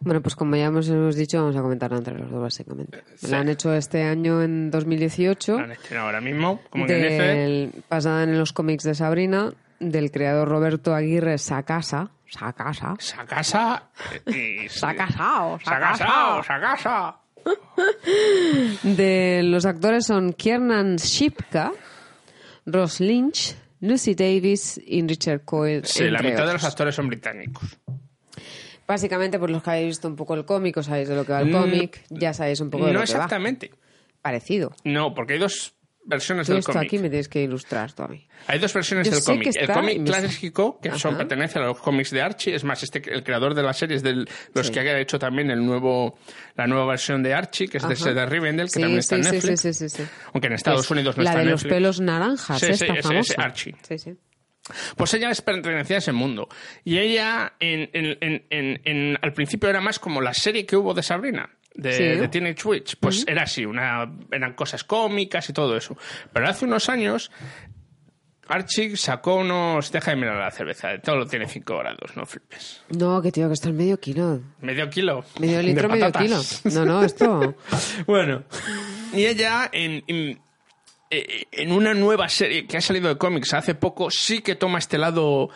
Bueno, pues como ya hemos, hemos dicho, vamos a comentarla entre los dos, básicamente. La han hecho este año en 2018. la han estrenado ahora mismo como que dice del- basada en los cómics de Sabrina, del creador Roberto Aguirre Sacasa. Sacasa. Sacasa y Sacasao, Sacasao, Sacasa. De los actores son Kiernan Shipka, Ross Lynch, Lucy Davis y Richard Coyle. Sí, la mitad de los actores son británicos. Básicamente, por los que habéis visto un poco el cómic, os sabéis de lo que va el Mm, cómic, ya sabéis un poco de No lo que va. exactamente. Parecido. No, porque hay dos versiones Tú del cómic. aquí me tienes que ilustrar tú a mí. Hay dos versiones Yo del cómic. El cómic clásico, que son, pertenece a los cómics de Archie, es más, este, el creador de la serie es de los Sí. que ha hecho también el nuevo, la nueva versión de Archie, que es de Ajá. de Rivendell, que Sí, también está sí, en Netflix. sí, sí, sí, sí. Aunque en Estados Es Unidos no la está de en los Netflix. pelos naranjas, Sí, esta famosa. Archie. Sí, sí. Pues ella es pertenecía a ese mundo. Y ella, en- al principio era más como la serie que hubo de Sabrina, de, Sí. de Teenage Witch. Pues era así, una, eran cosas cómicas y todo eso. Pero hace unos años, Archie sacó unos... Deja de mirar la cerveza, de todo lo tiene 5 grados, no flipes. No, que tío, que está en medio kilo. Medio kilo. Medio litro, medio kilo. No, no, esto... Bueno, y ella en, en, eh, en una nueva serie que ha salido de cómics hace poco sí que toma este lado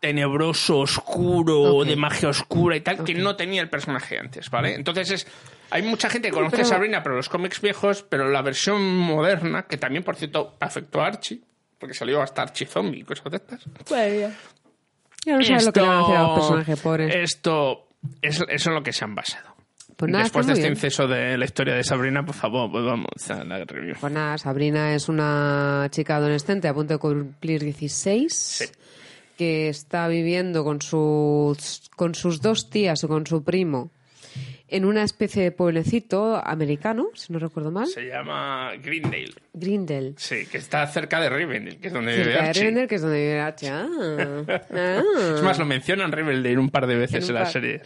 tenebroso, oscuro, de magia oscura y tal, que no tenía el personaje antes, ¿vale? Entonces es... Hay mucha gente que conoce Pero- a Sabrina, pero los cómics viejos, pero la versión moderna, que también, por cierto, afectó a Archie, porque salió hasta Archie Zombie y cosas de estas. Ya no sabes lo que le van a hacer a los personajes, pobres. Esto es, eso es en lo que se han basado. Pues nada, Después de este bien. inceso de la historia de Sabrina, por favor, pues vamos a la review. Pues nada, Sabrina es una chica adolescente a punto de cumplir 16 que está viviendo con sus, con sus dos tías o con su primo en una especie de pueblecito americano, si no recuerdo mal. Se llama Greendale. Grindel. Sí, que está cerca de Rivendell, que es donde vive Cerca de Archie. Rivendell, que es donde vive Archie. Ah, ah. Es más, lo mencionan Rivendell un par de veces En en, la par. serie.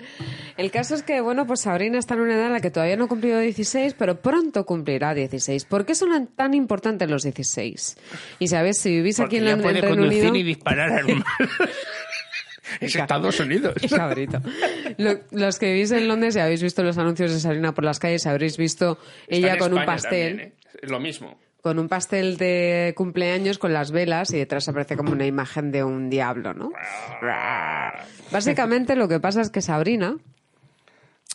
El caso es que, bueno, pues Sabrina está en una edad en la que todavía no ha cumplido 16, pero pronto cumplirá 16. ¿Por qué son tan importantes los 16? Y sabes, si vivís Porque aquí en, ya Lon- puede en Reino conducir Unido... y disparar armas. es Estados Unidos. Lo- los que vivís en Londres y habéis visto los anuncios de Sabrina por las calles, habréis visto Está ella en con un pastel. también, ¿eh? Lo mismo. Con un pastel de cumpleaños con las velas y detrás aparece como una imagen de un diablo, ¿no? Básicamente lo que pasa es que Sabrina,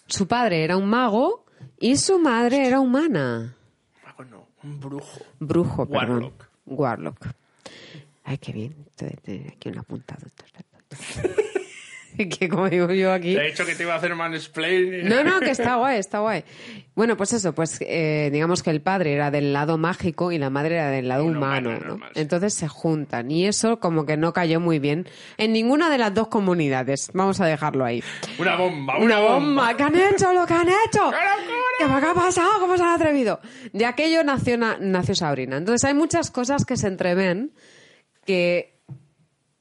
su padre era un mago y su madre era humana. Mago no, un brujo. Brujo, perdón. Warlock. Ay, qué bien. Aquí un apuntado. que como digo yo aquí... Te he dicho que te iba a hacer mansplaining. No, no, que está guay, está guay. Bueno, pues eso, pues eh, digamos que el padre era del lado mágico y la madre era del lado Una humano. Entonces se juntan y eso como que no cayó muy bien en ninguna de las dos comunidades. Vamos a dejarlo ahí. Una bomba, Una bomba, ¿qué han hecho lo que han hecho? ¿Qué me ha pasado? ¿Cómo se han atrevido? De aquello nació, na- nació Sabrina. Entonces hay muchas cosas que se entreven que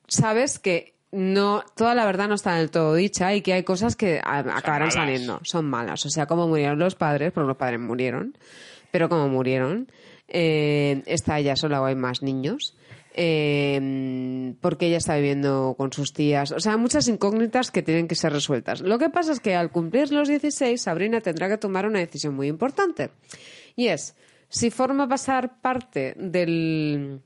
sabes que no toda la verdad no está del todo dicha y que hay cosas que a- acabarán saliendo, son malas. O sea, como murieron los padres, porque los padres murieron, pero como murieron, eh, está ella sola o hay más niños. eh, porque ella está viviendo con sus tías. O sea, muchas incógnitas que tienen que ser resueltas. Lo que pasa es que al cumplir los 16, Sabrina tendrá que tomar una decisión muy importante. Y es, si forma pasar parte del...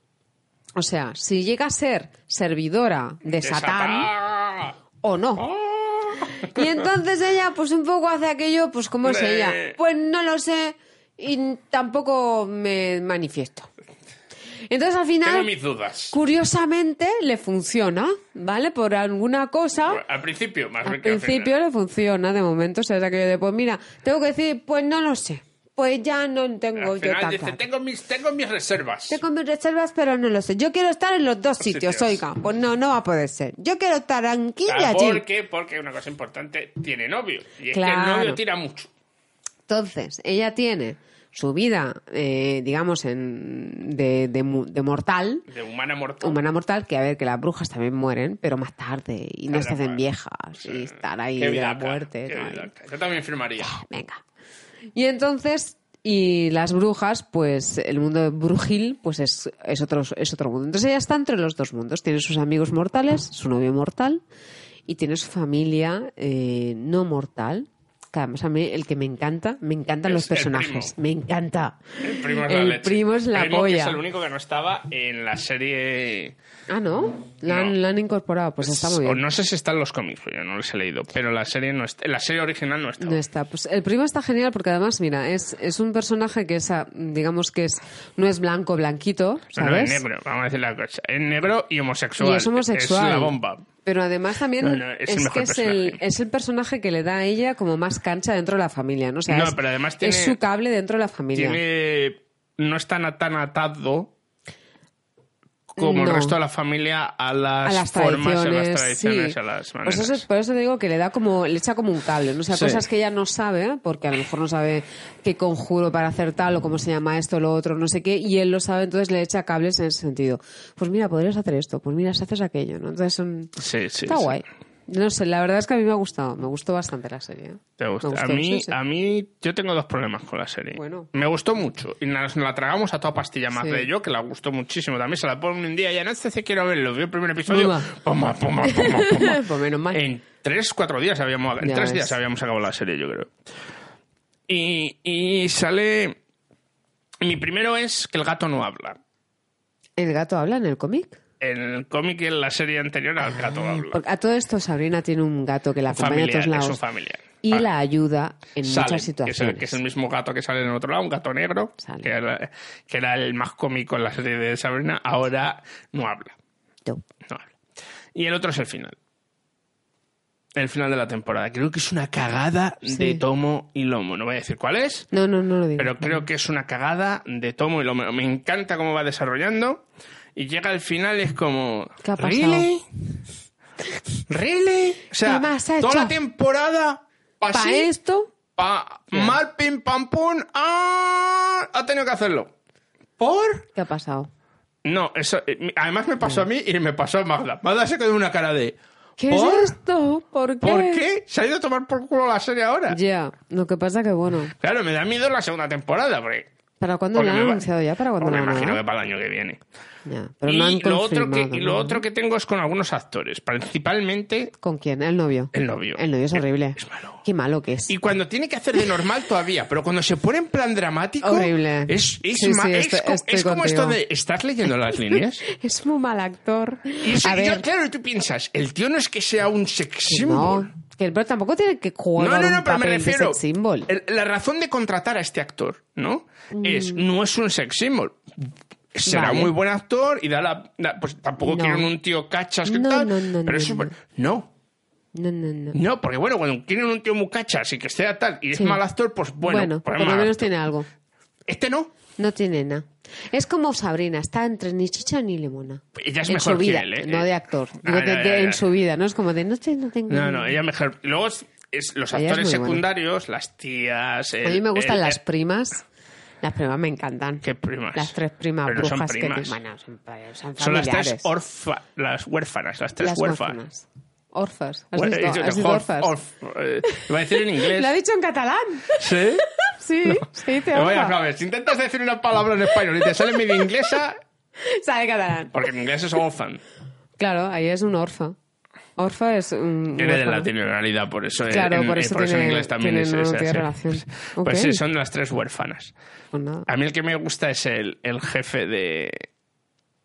O sea, si llega a ser servidora de, Satán, o no. Y entonces ella, pues un poco hace aquello, pues como es ella. Pues no lo sé y tampoco me manifiesto. Entonces al final, Tengo mis dudas. curiosamente, le funciona, ¿vale? Por alguna cosa. Al principio, más Al que principio le funciona, de momento, o sea, es aquello de, pues mira, tengo que decir, pues no lo sé. Pues ya no tengo Al yo final dice, claro. tengo mis, tengo mis reservas. Tengo mis reservas, pero no lo sé. Yo quiero estar en los dos sitios, sitios. oiga. Pues no, no va a poder ser. Yo quiero estar aquí y Ah, allí. ¿Por qué? Porque una cosa importante, tiene novio. Y es que el novio tira mucho. Entonces, ella tiene su vida, eh, digamos, en, de, de de mortal, De humana mortal. humana mortal, que a ver, que las brujas también mueren, pero más tarde, y no se hacen viejas, y están ahí de la muerte. Yo también firmaría. Venga. Y entonces, y las brujas, pues el mundo de brujil, pues es, es, otro, es otro mundo. Entonces ella está entre los dos mundos. Tiene sus amigos mortales, su novio mortal, y tiene su familia eh, no mortal. A mí el que me encanta, me encantan Es los personajes. Me encanta. El primo es la El leche. primo es la Primo, que polla. es el único que no estaba en la serie... Ah, ¿no? La, han, No. la han incorporado, pues está muy O bien. no sé si está en los cómics, yo no los he leído, pero la serie no está, la serie original no está. No está. Pues el primo está genial porque además, mira, es, es un personaje que es, ah, digamos que es, no es blanco, blanquito, No, no, ¿sabes? es negro, vamos a decir la cosa. Es negro y homosexual. Y es homosexual. Es la bomba. Pero además también No, no, es que es el, es el personaje que le da a ella como más cancha dentro de la familia, ¿no? O sea, No, es, pero además tiene- es su cable dentro de la familia. Tiene, no está tan atado como el No. resto de la familia a las, a las formas, a las tradiciones, sí. a las Pues maneras. eso es- por eso te digo que le da como, le echa como un cable, ¿no? O sea, Sí. cosas que ella no sabe, porque a lo mejor no sabe qué conjuro para hacer tal o cómo se llama esto, lo otro, no sé qué, y él lo sabe, entonces le echa cables en ese sentido. Pues mira, podrías hacer esto, pues mira, si haces aquello, ¿no? Entonces son- Sí, sí, está sí. guay. No sé, la verdad es que a mí me ha gustado, me gustó bastante la serie. ¿eh? ¿Te gusta? A, mí, sí, sí. a mí, yo tengo dos problemas con la serie. Bueno. Me gustó mucho. Y nos la tragamos a toda pastilla más Sí. de yo, que la gustó muchísimo. También se la pongo un día y ya no sé si quiero verlo. Vi el primer episodio. Pumba, pumba, pumba. Pues menos mal. En tres, cuatro días habíamos, en Ya tres ves. días habíamos acabado la serie, yo creo. Y, y sale. Mi primero es que el gato no habla. ¿El gato habla en el cómic? En el cómic y en la serie anterior, el gato habla. Porque a todo esto Sabrina tiene un gato que la acompaña a familiar, todos lados es un familiar. y Ah. la ayuda en Salem, muchas que es, situaciones. el, que es el mismo gato que sale en el otro lado, un gato negro, que era, que era el más cómico en la serie de Sabrina, ahora no habla. No. No habla. Y el otro es el final. El final de la temporada. Creo que es una cagada de Sí. tomo y lomo. No voy a decir cuál es, No, no, no lo digo. pero creo que es una cagada de tomo y lomo. Me encanta cómo va desarrollando. Y llega al final es como... ¿Qué ha pasado? ¿Really? ¿Really? O sea, ¿Qué más has toda la temporada ¿Para esto? Pa, Mal, pim, pam, pum. ¡Ah! Ha tenido que hacerlo. ¿Por? ¿Qué ha pasado? No, eso. eh, Además me pasó a mí y me pasó a Magda. Magda se quedó en una cara de. ¿Qué ¿Por? es esto? ¿Por qué? ¿Por qué? Se ha ido a tomar por culo la serie ahora. Ya, lo que pasa que bueno. Claro, me da miedo la segunda temporada, porque. ¿Para cuándo lo han anunciado ya? ¿Para cuándo lo me imagino que para el año que viene. Ya, pero y, no han lo otro que, y lo ¿no? otro que tengo es con algunos actores, principalmente ¿Con quién? ¿El novio? el novio. El novio es horrible. Es malo. Qué malo que es. Y cuando tiene que hacer de normal todavía, pero cuando se pone en plan dramático. Horrible. Es, es, Sí, ma- sí, es estoy- co- estoy es como esto de. ¿Estás leyendo las líneas? Es muy mal actor. Y eso- A yo- claro, y tú piensas, el tío no es que sea un sex no, symbol. que pero tampoco tiene que jugar No, no, no, un pero me de refiero. sex symbol. el- La razón de contratar a este actor, ¿no? Es, Mm. no es un sex symbol. Será Vale. muy buen actor y da la. pues tampoco No. quieren un tío cachas que No, tal. no, no, pero es súper- No. No, no, no. No, porque bueno, cuando quieren un tío muy cachas y que sea tal y es Sí. mal actor, pues bueno. Bueno, pues es por lo menos tiene algo. Este no. No tiene nada. Es como Sabrina, está entre ni chicha ni limona. Ella es en mejor su vida, que él, ¿eh? no de actor. Ah, Digo, de- ya, de- ya, ya. en su vida, ¿no? Es como de no, no tengo. No, no, ella mejor. Luego es, es los Ella actores buena. secundarios, las tías. A mí me gustan el- las primas. Las primas me encantan. ¿Qué primas? Las tres primas Pero no son brujas que primas. bueno, son, son Son las tres orfa, las huérfanas, las tres Las huérfanas. Orfas. ¿Has visto? ¿Has dicho orfas? orf- eh, a decir en inglés. Lo ha dicho en catalán. ¿Sí? Sí, sí, te Voy a saber, si intentas decir una palabra en español y te sale medio inglesa, Sabe catalán. porque en inglés es orphan. Claro, ahí es un orfa. Orfa es un. Viene de realidad, por eso, Claro, en, por eh, eso en inglés también es no ese, tiene sí. relación. Pues Ok. sí, son las tres huérfanas. Pues nada. A mí el que me gusta es el, el jefe de...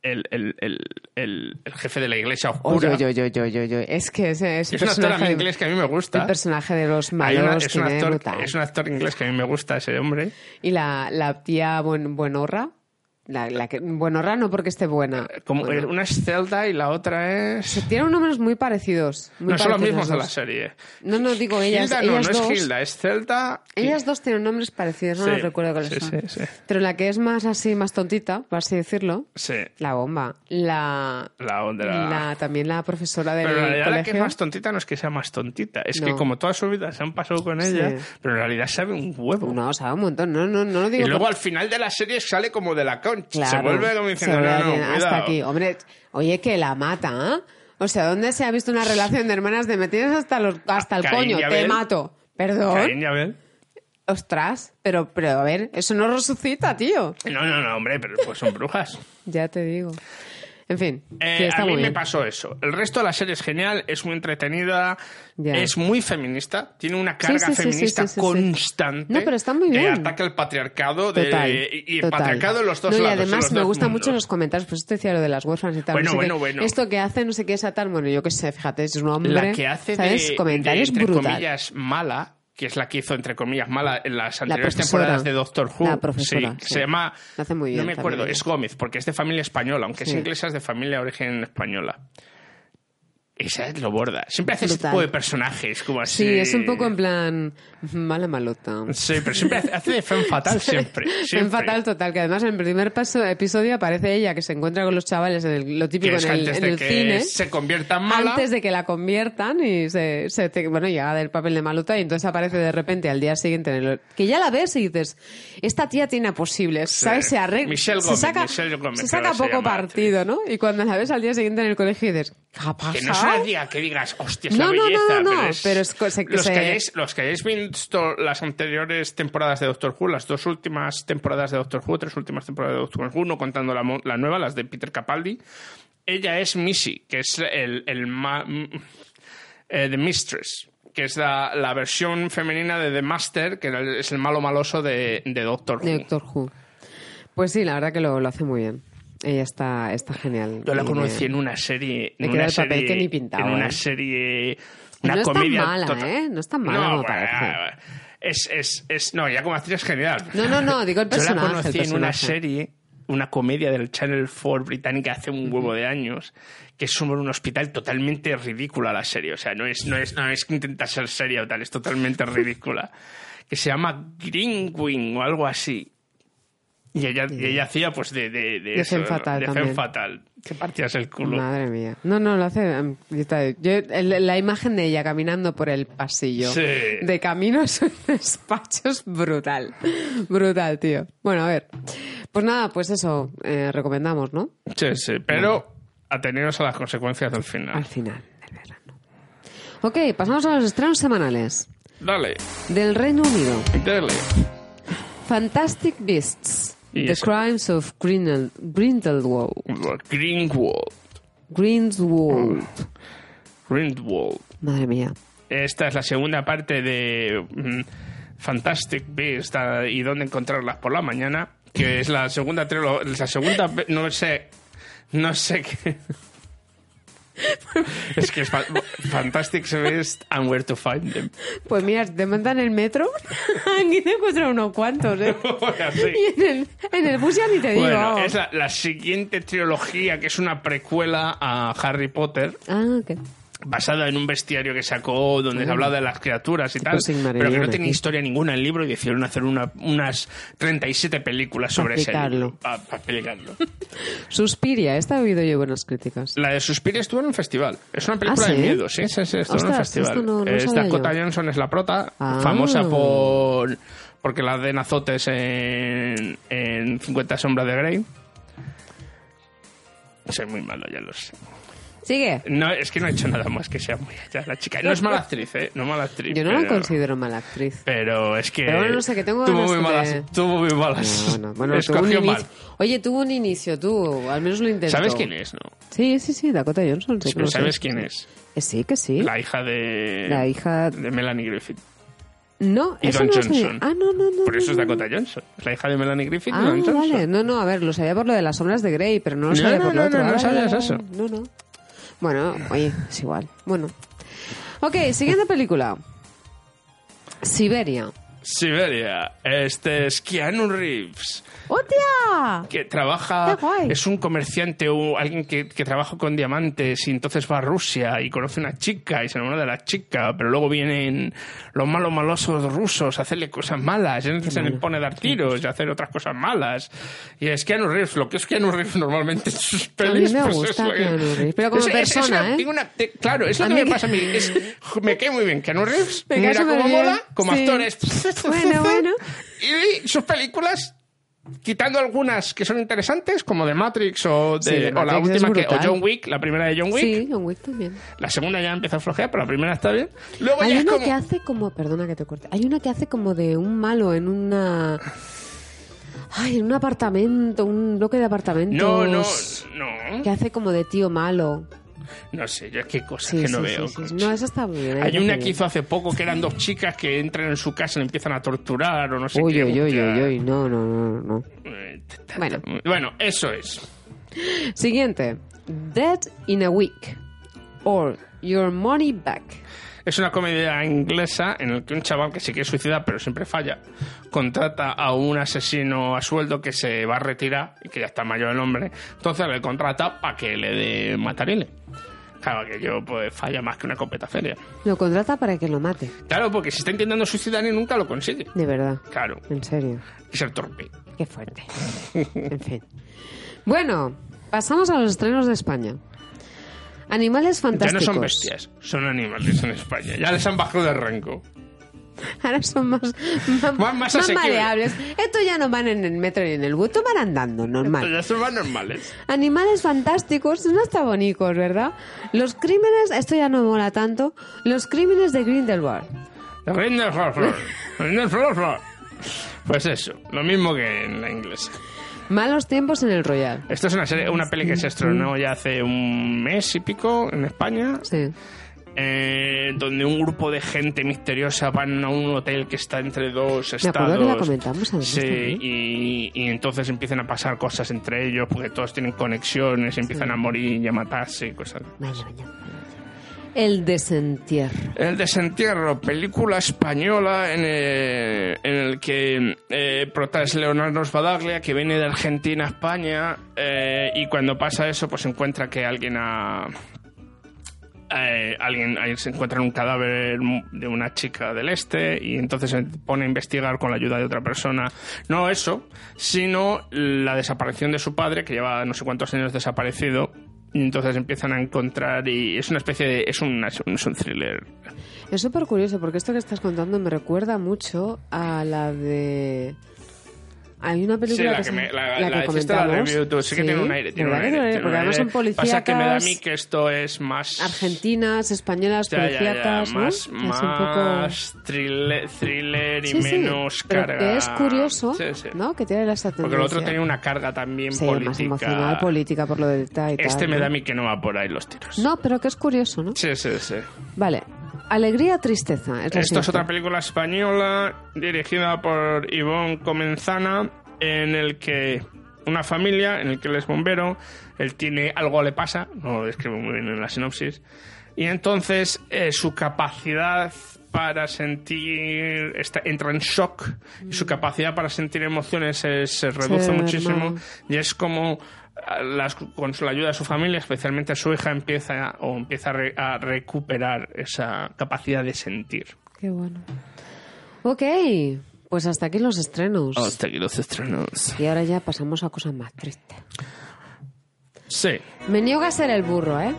El, el, el, el, jefe de la iglesia oscura. oye, oye, oye, oye. Es que ese, ese Es un actor inglés que a mí me gusta. El personaje de los malos una- es, un tiene actor, es un actor inglés que a mí me gusta ese hombre. Y la, la tía buen, buenorra. La, la que, buenorra no porque esté buena. Como, Bueno. Una es Zelda y la otra es... Tienen nombres muy parecidos. muy No son los parecidos mismos de la serie. No, no, digo ellas. Hilda no, ellas no dos, es Hilda, es Zelda. y- Ellas dos tienen nombres parecidos, no Sí, los recuerdo cuáles sí, son. sí. Pero la que es más así, más tontita, por así decirlo, Sí, la bomba. La, la onda. la- la- también la profesora del Pero en realidad la que es colegio. más tontita no es que sea más tontita, es que No. como toda su vida se han pasado con ella, pero en realidad sabe un huevo. No, sabe un montón. No, no, no lo digo y luego por- al final de la serie sale como de la concha. Claro, se vuelve como diciendo, no, cuidado. hasta aquí. Hombre, oye, que la mata, ¿ah? O sea, ¿dónde se ha visto una relación de hermanas de me tienes hasta, los, hasta el Caín coño? Te mato. Perdón. Caín y Abel. Ostras, pero, pero a ver, eso no resucita, tío. No, no, no, hombre, pero pues son brujas. Ya te digo. En fin, Eh, que está a mí muy me bien. pasó eso. El resto de la serie es genial, es muy entretenida, Ya. es muy feminista, tiene una carga sí, sí, feminista sí, constante. No, pero está muy bien. ataca el patriarcado de- Total, y y el total. patriarcado en los dos no, y lados. en además me gustan mucho los comentarios, pues esto decía lo de las huérfanas y tal. Bueno, no sé bueno, qué. bueno. Esto que hace, no sé qué es tal, bueno, yo qué sé, fíjate, es un hombre. La que hace ¿sabes? de, Comentarios de, entre brutal. comillas, mala, que es la que hizo, entre comillas, mala en las La anteriores temporadas de Doctor Who. La profesora, sí, sí. Se llama... Lo hace muy bien no me acuerdo, es Gómez, porque es de familia española, aunque es inglesa, es de familia de origen española. Esa lo borda. Siempre hace ese Brutal. tipo de personajes, como así... Sí, es un poco en plan mala malota. Sí, pero siempre hace, hace de femme fatal, siempre. Siempre. fatal total, que además en el primer paso, episodio aparece ella que se encuentra con los chavales en el- lo típico es en el, antes en de el que cine. se convierta en mala. Antes de que la conviertan y se, se te- bueno, llega del papel de maluta y entonces aparece de repente al día siguiente en el, que ya la ves y dices, esta tía tiene posibles, ¿sabes? Se arregla, Michelle se Gómez, saca, Michelle Gómez, se saca se poco llama partido, ¿no? Y cuando la ves al día siguiente en el colegio dices, ¿qué ha pasado? Que tía que digas, hostia, es No, la no, no, belleza. no, no, pero es, pero es se- los, se- que hayáis, los que hayáis visto las anteriores temporadas de Doctor Who, las dos últimas temporadas de Doctor Who, tres últimas temporadas de Doctor Who, no contando la, nueva, las de Peter Capaldi, ella es Missy, que es el, el ma- eh, The Mistress, que es la, la versión femenina de The Master, que es el malo maloso de, de Doctor Who. de Doctor Who. Pues sí, la verdad que lo, lo hace muy bien. Ella está, está genial. Yo la conocí en una serie. En una el papel serie- que ni pintaba, En una ¿eh? serie. Una no es tan comedia. mala, total- ¿eh? No es tan mala como parece. Es, es, es, no, ya como actriz es genial. No, no, no, digo el personaje, Yo la conocí en una serie, una comedia del Channel 4 británica hace un huevo de años, que es sobre un hospital totalmente ridícula la serie. O sea, no es, no es, no es que intenta ser seria o tal, es totalmente ridícula. Que se llama Green Wing o algo así. Y ella, y ella hacía pues de, de, de, De eso, fatale de fatal. Que partías el culo. Madre mía. No, no, lo hace. em, Yo, la imagen de ella caminando por el pasillo Sí. de camino a sus despachos, brutal. Brutal, tío. Bueno, a ver. Pues nada, pues eso, eh, recomendamos, ¿no? Sí, sí, pero ateneros a las consecuencias del final. Al final del verano. Ok, pasamos a los estrenos semanales. Dale, Del Reino Unido. dale. Fantastic Beasts. Y The eso. Crimes of Grindel- Grindelwald. Greenwald. Grindelwald. Greenwald. Madre mía. Esta es la segunda parte de mm, Fantastic Beasts y dónde encontrarlas por la mañana, que es la segunda la segunda no sé no sé qué es que es fa- Fantastic Beasts and Where to Find Them. Pues mira, te mandan el metro, aquí te encuentro unos cuantos, ¿eh? Y en el, en el bus ya ni te digo. Bueno, es la, la siguiente trilogía que es una precuela a Harry Potter. Ah, ¿qué? Basada en un bestiario que sacó donde se Ah. hablaba de las criaturas y tal, pero que no tenía historia ninguna el libro y decidieron hacer una- unas 37 películas sobre ese libro. Para explicarlo. Suspiria, esta ha oído yo buenas críticas. La de Suspiria estuvo en un festival. Es una película ¿Ah, de miedo, sí, sí, sí, estuvo en un festival. no- no sabía Dakota yo. Johnson es la prota, Ah. famosa por porque la den azotes en, en 50 sombras de Grey. Soy muy malo, ya lo sé. Sigue. No, es que no he hecho nada más que sea muy allá la chica. No es mala actriz, ¿eh? No mala actriz. Yo no la considero mala actriz. Pero es que. Pero bueno, no sé, que tengo tuvo muy de- malas. Tuvo muy malas. Bueno, bueno, tuvo un mal. Oye, tuvo un inicio, tú, al menos lo intentó. ¿Sabes quién es, no? Sí, sí, sí, Dakota Johnson. Sí, Pero sé. ¿Sabes quién es? Eh, Sí, que sí. La hija de. La hija- De Melanie Griffith. No, Y eso Don no. Johnson. Ah, no, no, no. Por eso no, es no. Dakota Johnson. Es la hija de Melanie Griffith y Ah, Don Johnson. vale. No, no, a ver, lo sabía por lo de las sombras de Grey, pero no lo No, sabía no, por lo no, otro. no, no vale. No, no. Bueno, oye, es igual. Bueno. Ok, siguiente película. Siberia. Siberia. Este es Keanu Reeves. ¡Hostia! que trabaja, Qué guay. es un comerciante o alguien que, que trabaja con diamantes y entonces va a Rusia y conoce una chica y se enamora de la chica, pero luego vienen los malos malosos rusos a hacerle cosas malas, y entonces se le pone a dar tiros y a hacer otras cosas malas. Y es Keanu Reeves, lo que es Keanu Reeves normalmente en sus A mí pelis. me pues gusta es Keanu Reeves, pero como Es- es- es persona, una- ¿eh? una- claro, es lo que me pasa a mí. Es, me cae muy bien Keanu Reeves, Me mira cómo superbién, mola, como sí. actor es... Bueno, bueno. Y sus películas quitando algunas que son interesantes, como de Matrix o, de, Sí, de o la Matrix es última que, o. John Wick, la primera de John Wick. Sí, John Wick también. La segunda ya empieza a flojear, pero la primera está bien. Luego Hay ya es una como... que hace como, perdona que te corte, hay una que hace como de un malo en una... Ay, en un apartamento, un bloque de apartamentos. No, no, no. Que hace como de tío malo. No sé, yo es que cosas Sí, que no sí, veo. sí. No, esa está muy bien. Hay una que hizo hace poco que eran dos chicas que entran en su casa y le empiezan a torturar o no sé Uy, qué. uy, uy, uy, uy, no, no, no, no. Bueno, Bueno, eso es. siguiente. Dead in a Week. Or Your Money Back. Es una comedia inglesa en la que un chaval que se quiere suicidar pero siempre falla, contrata a un asesino a sueldo que se va a retirar y que ya está mayor el hombre, entonces le contrata para que le dé matarile. Claro que yo pues falla más que una copeta feria. Lo contrata para que lo mate. Claro, porque se está intentando suicidar y nunca lo consigue. De verdad. Claro, En serio. es el torpe. Qué fuerte. En fin. Bueno, pasamos a los estrenos de España. Animales Ya no fantásticos. son bestias, son animales en España. Ya les han bajado de rango. Ahora son más, más, Más- más maleables. Estos ya no van en el metro ni en el bus, estos van andando, normal. Ya son más normales. Animales fantásticos, no está bonitos, ¿verdad? Los crímenes, esto ya no mola tanto. Los crímenes de Grindelwald. Flor, flor. Pues eso, lo mismo que en la inglesa. Malos tiempos en el Royal. Esto es una serie, una peli que se estrenó ya hace un mes y pico en España, Sí. eh, donde un grupo de gente misteriosa van a un hotel que está entre dos estados. que la comentamos además Sí, y, y entonces empiezan a pasar cosas entre ellos porque todos tienen conexiones, empiezan a morir y a matarse y cosas. Vaya, vaya. El desentierro. El desentierro, película española en el, en el que eh, es Leonardo Sbadaglia, que viene de Argentina a España, eh, y cuando pasa eso, pues encuentra que alguien ha, eh, alguien ahí se encuentra un cadáver de una chica del este y entonces se pone a investigar con la ayuda de otra persona. No eso, sino la desaparición de su padre, que lleva no sé cuántos años desaparecido. Entonces empiezan a encontrar y es una especie de... es un, es un thriller. Es súper curioso porque esto que estás contando me recuerda mucho a la de... Hay una Sí, película la que, que, me, la, la la que la comentamos. review tú. Sí, que tiene un aire. Tiene un ¿verdad que aire, tiene un Porque además son Pasa que me da a mí policíacas que esto es más... argentinas, españolas, Ya, ya, ya, policíacas, ¿no? Más, es un poco... más thriller, thriller y Sí, sí, menos pero carga. que es curioso, Sí, sí. ¿no? Que tiene tendencia. Porque el otro tenía una carga también Sí, política. más emocional, política por lo del y tal, Este me ¿no? da a mí que no va por ahí los tiros. No, pero que es curioso, ¿no? Sí, sí, sí. Vale. Alegría, tristeza. Es Esto es otra película española dirigida por Ivonne Comenzana en el que una familia, en el que él es bombero, él tiene algo le pasa, no lo describo muy bien en la sinopsis, y entonces eh, su capacidad para sentir está, entra en shock y su capacidad para sentir emociones se, se reduce muchísimo y es como las- con la ayuda de su familia, especialmente su hija, empieza o empieza a, re- a recuperar esa capacidad de sentir. Qué bueno. Ok, pues hasta aquí los estrenos. Hasta aquí los estrenos. Y ahora ya pasamos a cosas más tristes. Sí. Me niego a ser el burro, ¿eh?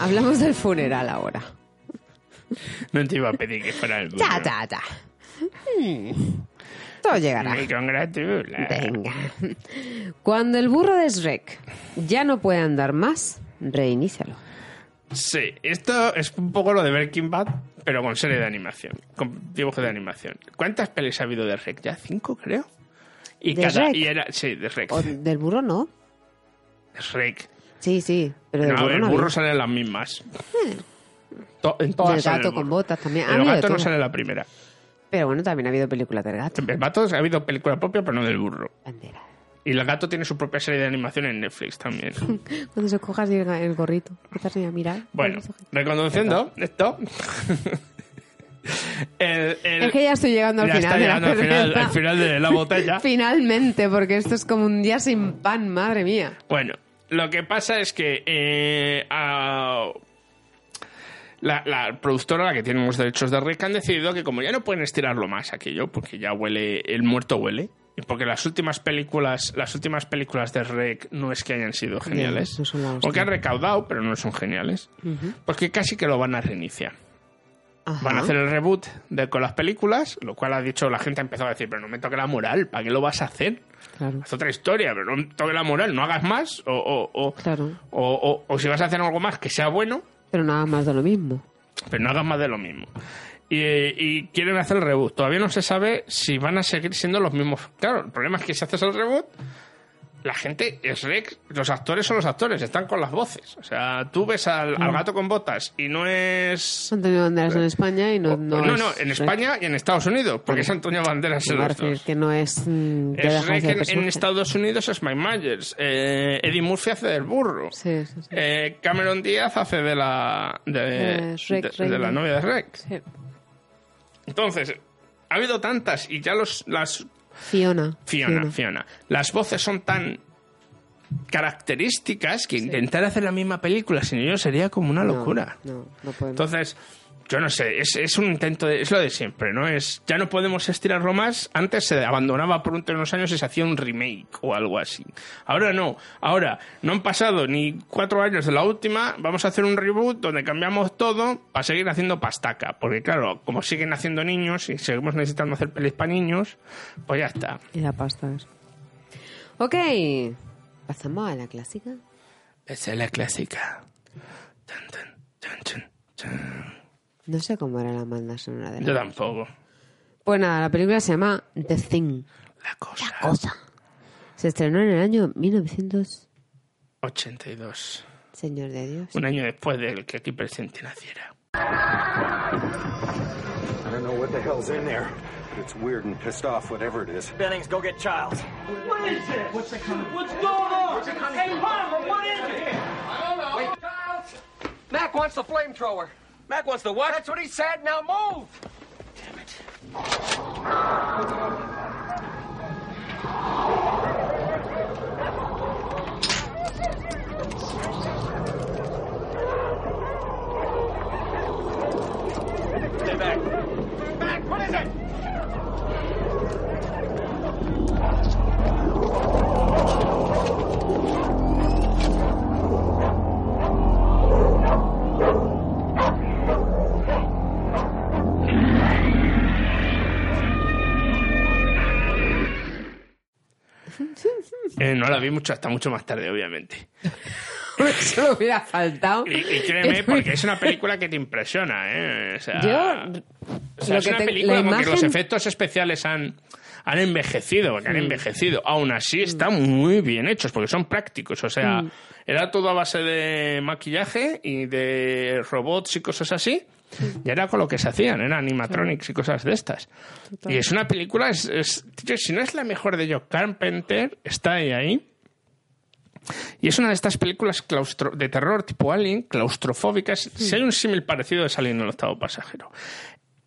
Hablamos del funeral ahora. No te iba a pedir que fuera el burro. Ya, ya, ya. Mm. Todo llegará. Me congratula. Venga. Cuando el burro de Shrek ya no puede andar más, reinícialo. Sí, esto es un poco lo de Breaking Bad, pero con serie de animación, con dibujo de animación. ¿Cuántas pelis ha habido de Rec? Ya cinco, creo. Y ¿De cada Shrek? y era sí, de. O del burro no. Shrek. Sí, sí, pero del No, burro el no. burro había. sale en las mismas. To- en todas el sale gato el con botas también. El habido gato no sale en la primera. Pero bueno, también ha habido películas del gato. El gato ha habido película propia, pero no del burro. Bandera. Y el gato tiene su propia serie de animación en Netflix también. Cuando se cojas el, el gorrito, empiezas a mirar. Bueno, reconduciendo esto. el- el- Es que ya estoy llegando al ya final. está de la llegando al final, al final de la botella. Finalmente, porque esto es como un día sin pan, madre mía. Bueno, lo que pasa es que eh, a- la, la productora, la que tiene los derechos de Rick, han decidido que como ya no pueden estirarlo más aquello, porque ya huele, el muerto huele, y porque las últimas películas, las últimas películas de Rick no es que hayan sido geniales, no porque han recaudado, pero no son geniales, porque casi que lo van a reiniciar. Ajá. Van a hacer el reboot de, con las películas, lo cual ha dicho la gente ha empezado a decir, pero no me toque la moral, ¿para qué lo vas a hacer? Claro. Haz otra historia, pero no me toque la moral, no hagas más, o, o, o, Claro. o, o- o si vas a hacer algo más que sea bueno, Pero nada más de lo mismo. pero no hagas más de lo mismo. Y, y quieren hacer el reboot. Todavía no se sabe si van a seguir siendo los mismos. Claro, el problema es que si haces el reboot, la gente es Rex, los actores son los actores, están con las voces. O sea, tú ves al, al Mm. gato con botas y no es... Antonio Banderas en España y no. No, No, es no, en España y en Estados Unidos, porque es Antonio Banderas en los dos. que no es. mm, Es en. Estados Unidos es Mike Myers. Eh, Eddie Murphy hace del burro. Sí, sí, sí. Eh, Cameron Díaz hace de la de, Eh, de- de la novia de. Sí. Entonces, ha habido tantas y ya los las Fiona. Fiona, Fiona. Las voces son tan características que intentar hacer la misma película sin ellos sería como una No, locura. No, no podemos. Entonces, yo no sé, es, es un intento, de, es lo de siempre, ¿no? Es, ya no podemos estirarlo más. Antes se abandonaba por unos años y se hacía un remake o algo así. Ahora no, ahora no han pasado ni cuatro años de la última, vamos a hacer un reboot donde cambiamos todo para seguir haciendo pastaca. Porque claro, como siguen haciendo niños y seguimos necesitando hacer pelis para niños, pues ya está. Y la pasta es. Ok. Pasamos a la clásica. Esa es la clásica. No sé cómo era la banda sonora de la Yo tampoco. Pues nada, la película se llama The Thing. La cosa. La cosa. Se estrenó en el año 1900. 82. Señor de Dios. Un año después del que aquí presente naciera. I don't know what the hell's in there, but it's weird and pissed off, whatever it is. Bennings, go get Childs. What is this? What's, What's going on? Hey, Palmer, what is it? I don't know. Wait, Childs! Mac wants the flamethrower. Mac wants the what? That's what he said. Now move. Stay vi mucho hasta mucho más tarde, obviamente. Eso lo hubiera faltado. Y, y créeme, porque es una película que te impresiona, ¿eh? O sea, Yo, o sea, es que una te- película la como que los imagen- efectos especiales han, han envejecido, que han Mm. envejecido. Aún así están muy bien hechos, porque son prácticos. O sea, Mm. era todo a base de maquillaje y de robots y cosas así. Y era con lo que se hacían, eran animatronics y cosas de estas. Y es una película, es, es- tío, si no es la mejor de Joe Carpenter, está ahí ahí. Y es una de estas películas claustro- de terror tipo Alien, claustrofóbicas. Si hay un símil parecido es Alien el octavo pasajero.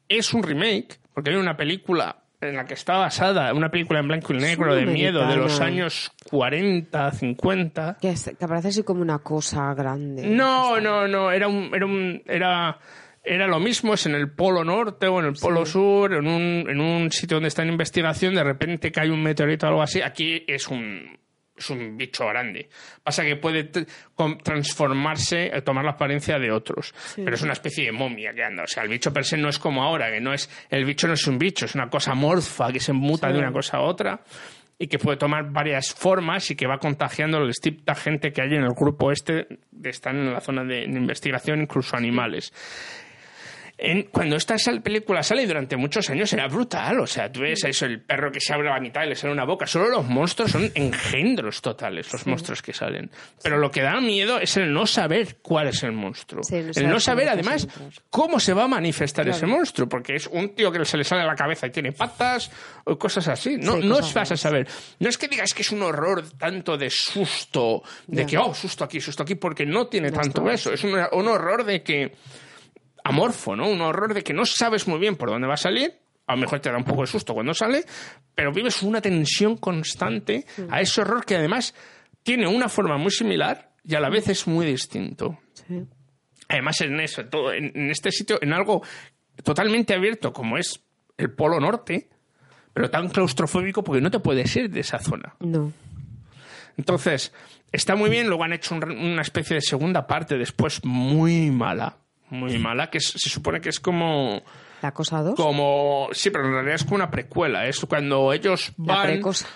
Es un remake, porque hay una película en la que está basada, una película en blanco y negro de miedo de los años 40, 50. Que, es- que parece así como una cosa grande. No, no, no, era un, era un, era, era lo mismo, es en el polo norte o en el polo sur, en un, en un sitio donde está en investigación, de repente cae un meteorito o algo así. Aquí es un, es un bicho grande. Pasa que puede transformarse, eh, tomar la apariencia de otros. Pero es una especie de momia que anda. O sea, el bicho per se no es como ahora, que no es, el bicho no es un bicho, es una cosa morfa que se muta Sí. de una cosa a otra y que puede tomar varias formas y que va contagiando la distinta gente que hay en el grupo este de están en la zona de, de investigación, incluso animales. En- cuando esta película sale durante muchos años era brutal, o sea, tú ves eso, el perro que se abre la mitad y le sale una boca, solo los monstruos son engendros totales, los monstruos que salen. Pero lo que da miedo es el no saber cuál es el monstruo. Sí, no el no saber además cómo se va a manifestar Claro. ese monstruo, porque es un tío que se le sale a la cabeza y tiene patas o cosas así. No, Sí, no vas a saber. No es que digas que es un horror tanto de susto, de que, oh, susto aquí, susto aquí, porque no tiene tanto eso. Es un, un horror de que amorfo, ¿no? Un horror de que no sabes muy bien por dónde va a salir. A lo mejor te da un poco de susto cuando sale, pero vives una tensión constante a ese horror que además tiene una forma muy similar y a la vez es muy distinto. Sí. Además, en eso, en todo- en, en este sitio, en algo totalmente abierto como es el Polo Norte, pero tan claustrofóbico porque no te puedes ir de esa zona. No. Entonces, está muy bien, luego han hecho un- una especie de segunda parte después muy mala, muy mala, que es- se supone que es como... ¿La cosa 2? Como... Sí, pero en realidad es como una precuela, es cuando ellos La van... precosa.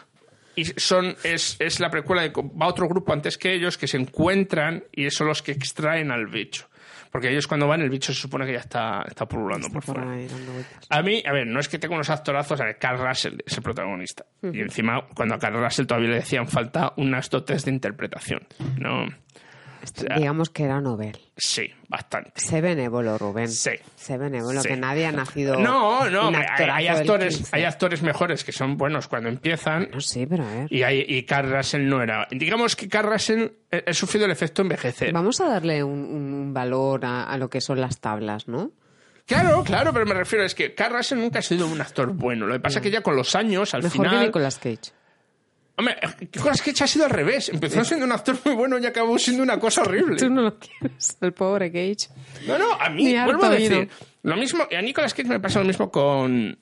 Y son, es, es la precuela de va otro grupo antes que ellos que se encuentran y son los que extraen al bicho. Porque ellos cuando van el bicho se supone que ya está, está pululando por Por fuera. A mí, a ver, no es que tenga unos actorazos, a ver, Carl Russell es el protagonista. Y encima, cuando a Carl Russell todavía le decían falta unas dotes de interpretación. No. O sea, Digamos que era novel. sí, bastante. Sé benévolo, Rubén. Sí. Sé benévolo, Sí. que nadie ha nacido. No, no, hay, hay actores, 15. hay actores mejores que son buenos cuando empiezan. No sé, pero a ver. Y, hay, y Carl Russell no era. Digamos que Carl Russell eh, ha sufrido el efecto envejecer. Vamos a darle un, un valor a, a lo que son las tablas, ¿no? Claro, claro, pero me refiero es que Carl Russell nunca ha sido un actor bueno. Lo que pasa es que ya con los años, al Mejor que final. Nicolas Cage. Hombre, Nicolas Cage ha sido al revés. Empezó siendo un actor muy bueno y acabó siendo una cosa horrible. Tú no lo quieres, el pobre Cage. No, no, a mí, vuelvo a decir, oído. lo mismo, y a Nicolas Cage me pasa lo mismo con,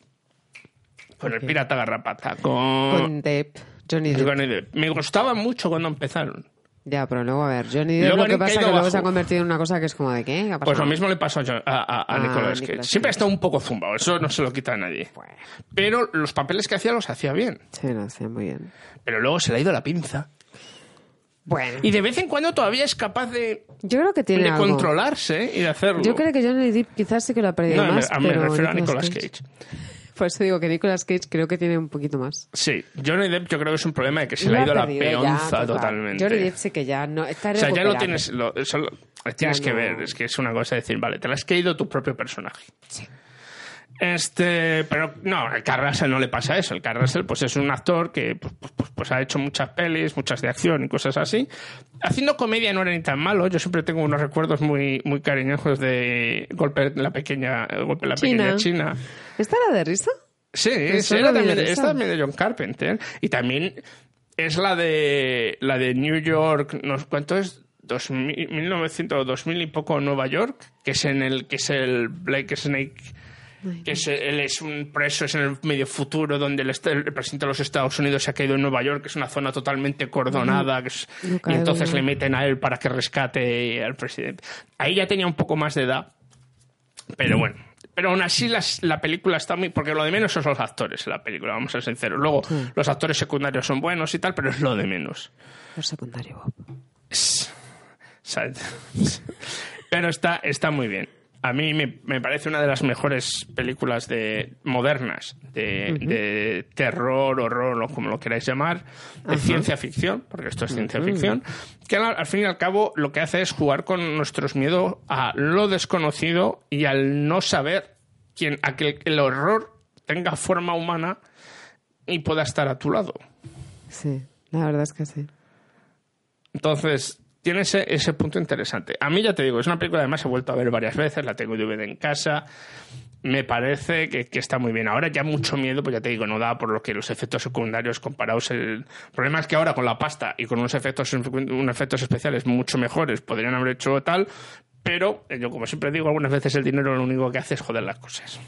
con el pirata garrapata, con, Con Depp, Johnny Depp. con el- Me gustaba mucho cuando empezaron. Ya, pero luego, a ver, Johnny Depp lo que pasa es que luego se ha convertido en una cosa que es como de ¿qué? ¿Qué ha Pues lo mismo le pasó a, a, a- a Ah, Nicolas Cage. Siempre ha estado un poco zumbado, eso no se lo quita a nadie. Bueno, Pero los papeles que hacía los hacía bien. sí, lo hacía muy bien. Pero luego se le ha ido la pinza. Bueno, Y de vez en cuando todavía es capaz de, yo creo que tiene de algo. controlarse y de hacerlo. Yo creo que Johnny Depp quizás sí que lo ha perdido No, me- más, a- me pero refiero a Nicolas Cage. Por eso digo que Nicolas Cage creo que tiene un poquito más. Sí, Johnny Depp yo creo que es un problema de que se Lo le ha ido la ya, peonza total. totalmente. Johnny Depp sí que ya no está O sea, ya lo tienes, lo, eso lo- tienes Ya que no. ver, es que es una cosa de decir, vale, te la has caído tu propio personaje. Este, pero no, al Carl Russell no le pasa eso. El Carl Russell, pues es un actor que pues, pues, pues, pues ha hecho muchas pelis, muchas de acción y cosas así. Haciendo comedia no era ni tan malo. Yo siempre tengo unos recuerdos muy, muy cariñosos de Golpe la pequeña, el golpe la pequeña China. China. ¿Esta era de risa? Sí, sí, era también, esa. es también de John Carpenter. Y también es la de la de New York, no sé cuánto es, 2000, 1900, 2000 y poco Nueva York, que es en el que es el Blake Snake que es- él es un preso, es en el medio futuro donde el, el presidente de los Estados Unidos se ha caído en Nueva York, que es una zona totalmente cordonada, que es- y entonces bien. le meten a él para que rescate al presidente. Ahí ya tenía un poco más de edad, pero bueno. Pero aún así las- la película está muy... Porque lo de menos son los actores en la película, vamos a ser sinceros. Luego, Sí. los actores secundarios son buenos y tal, pero es lo de menos. Los secundarios. Pero está, está muy bien. A mí me, me parece una de las mejores películas de modernas de, terror, horror o como lo queráis llamar, de ciencia ficción, porque esto es ciencia ficción, que al, al fin y al cabo lo que hace es jugar con nuestros miedos a lo desconocido y al no saber quién, a que el horror tenga forma humana y pueda estar a tu lado. Sí, la verdad es que sí. Entonces, tiene ese, punto interesante. A mí ya te digo, es una película además he vuelto a ver varias veces, la tengo DVD en casa. Me parece que, que está muy bien. Ahora ya mucho miedo, pues ya te digo, no da por lo que los efectos secundarios comparados. El problema es que ahora con la pasta y con unos efectos, unos efectos especiales mucho mejores podrían haber hecho tal, pero eh, yo como siempre digo, algunas veces el dinero lo único que hace es joder las cosas.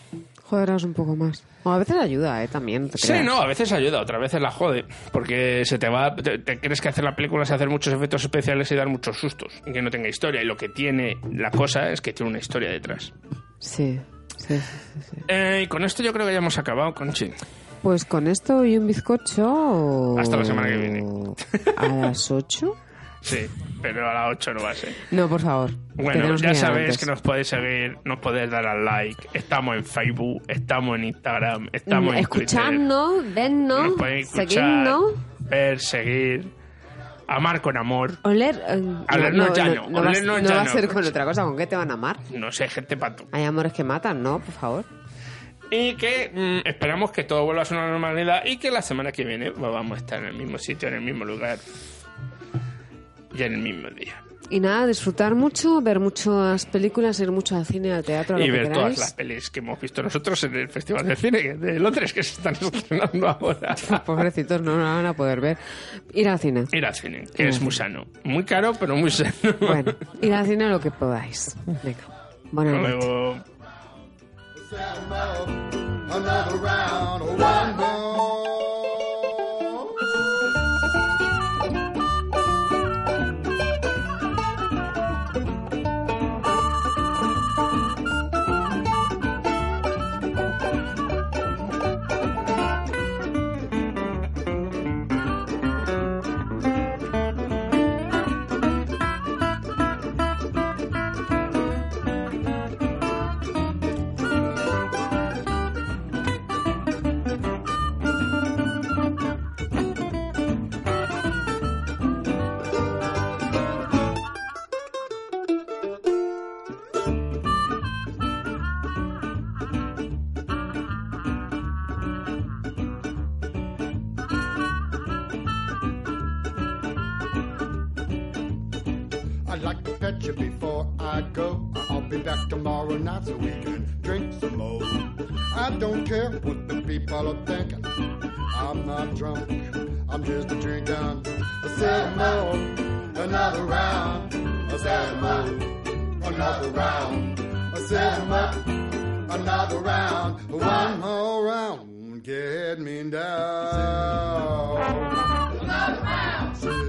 Joderás un poco más. O a veces ayuda, ¿eh? También. Sí, creas. no, a veces ayuda, otras veces la jode, porque se te va, te, te crees que hacer la película es hacer muchos efectos especiales y dar muchos sustos, y que no tenga historia, y lo que tiene la cosa es que tiene una historia detrás. Sí, sí, sí, sí, sí. Eh, y con esto yo creo que ya hemos acabado, Conchi. Pues con esto y un bizcocho. Hasta la semana que viene. ¿A las 8? Sí, pero a las 8 no va a ser. No, por favor. Bueno, Tenemos ya sabéis antes. que nos podéis seguir, nos podéis dar al like, estamos en Facebook, estamos en Instagram, estamos en Twitter. Escuchadnos, vednos, Nos podéis escuchar, seguidnos. ver, seguir, amar con amor. Oler. eh, Olernos ya no, no, va, olernos no ya va a no. ser con otra cosa. ¿Con qué te van a amar? No sé, gente pato. Hay amores que matan, ¿no? Por favor. Y que mm, esperamos que todo vuelva a su normalidad y que la semana que viene vamos a estar en el mismo sitio, en el mismo lugar y en el mismo día. Y nada, disfrutar mucho, ver muchas películas, ir mucho al cine, al teatro, lo y que ver queráis. todas las pelis que hemos visto nosotros en el Festival de Cine de Londres que se están estrenando ahora. Pobrecitos, no lo van a poder ver. Ir al cine. Ir al cine, que es muy sano. Muy caro, pero muy sano. Bueno, ir al cine lo que podáis. Venga. Buenas Hasta noches. luego. Another round, one more. Go. I'll be back tomorrow night so we can drink some more. I don't care what the people are thinking. I'm not drunk, I'm just a drinking. I said more, another round. I said more, another round. I said more, another round. One more round, get me down. Another round.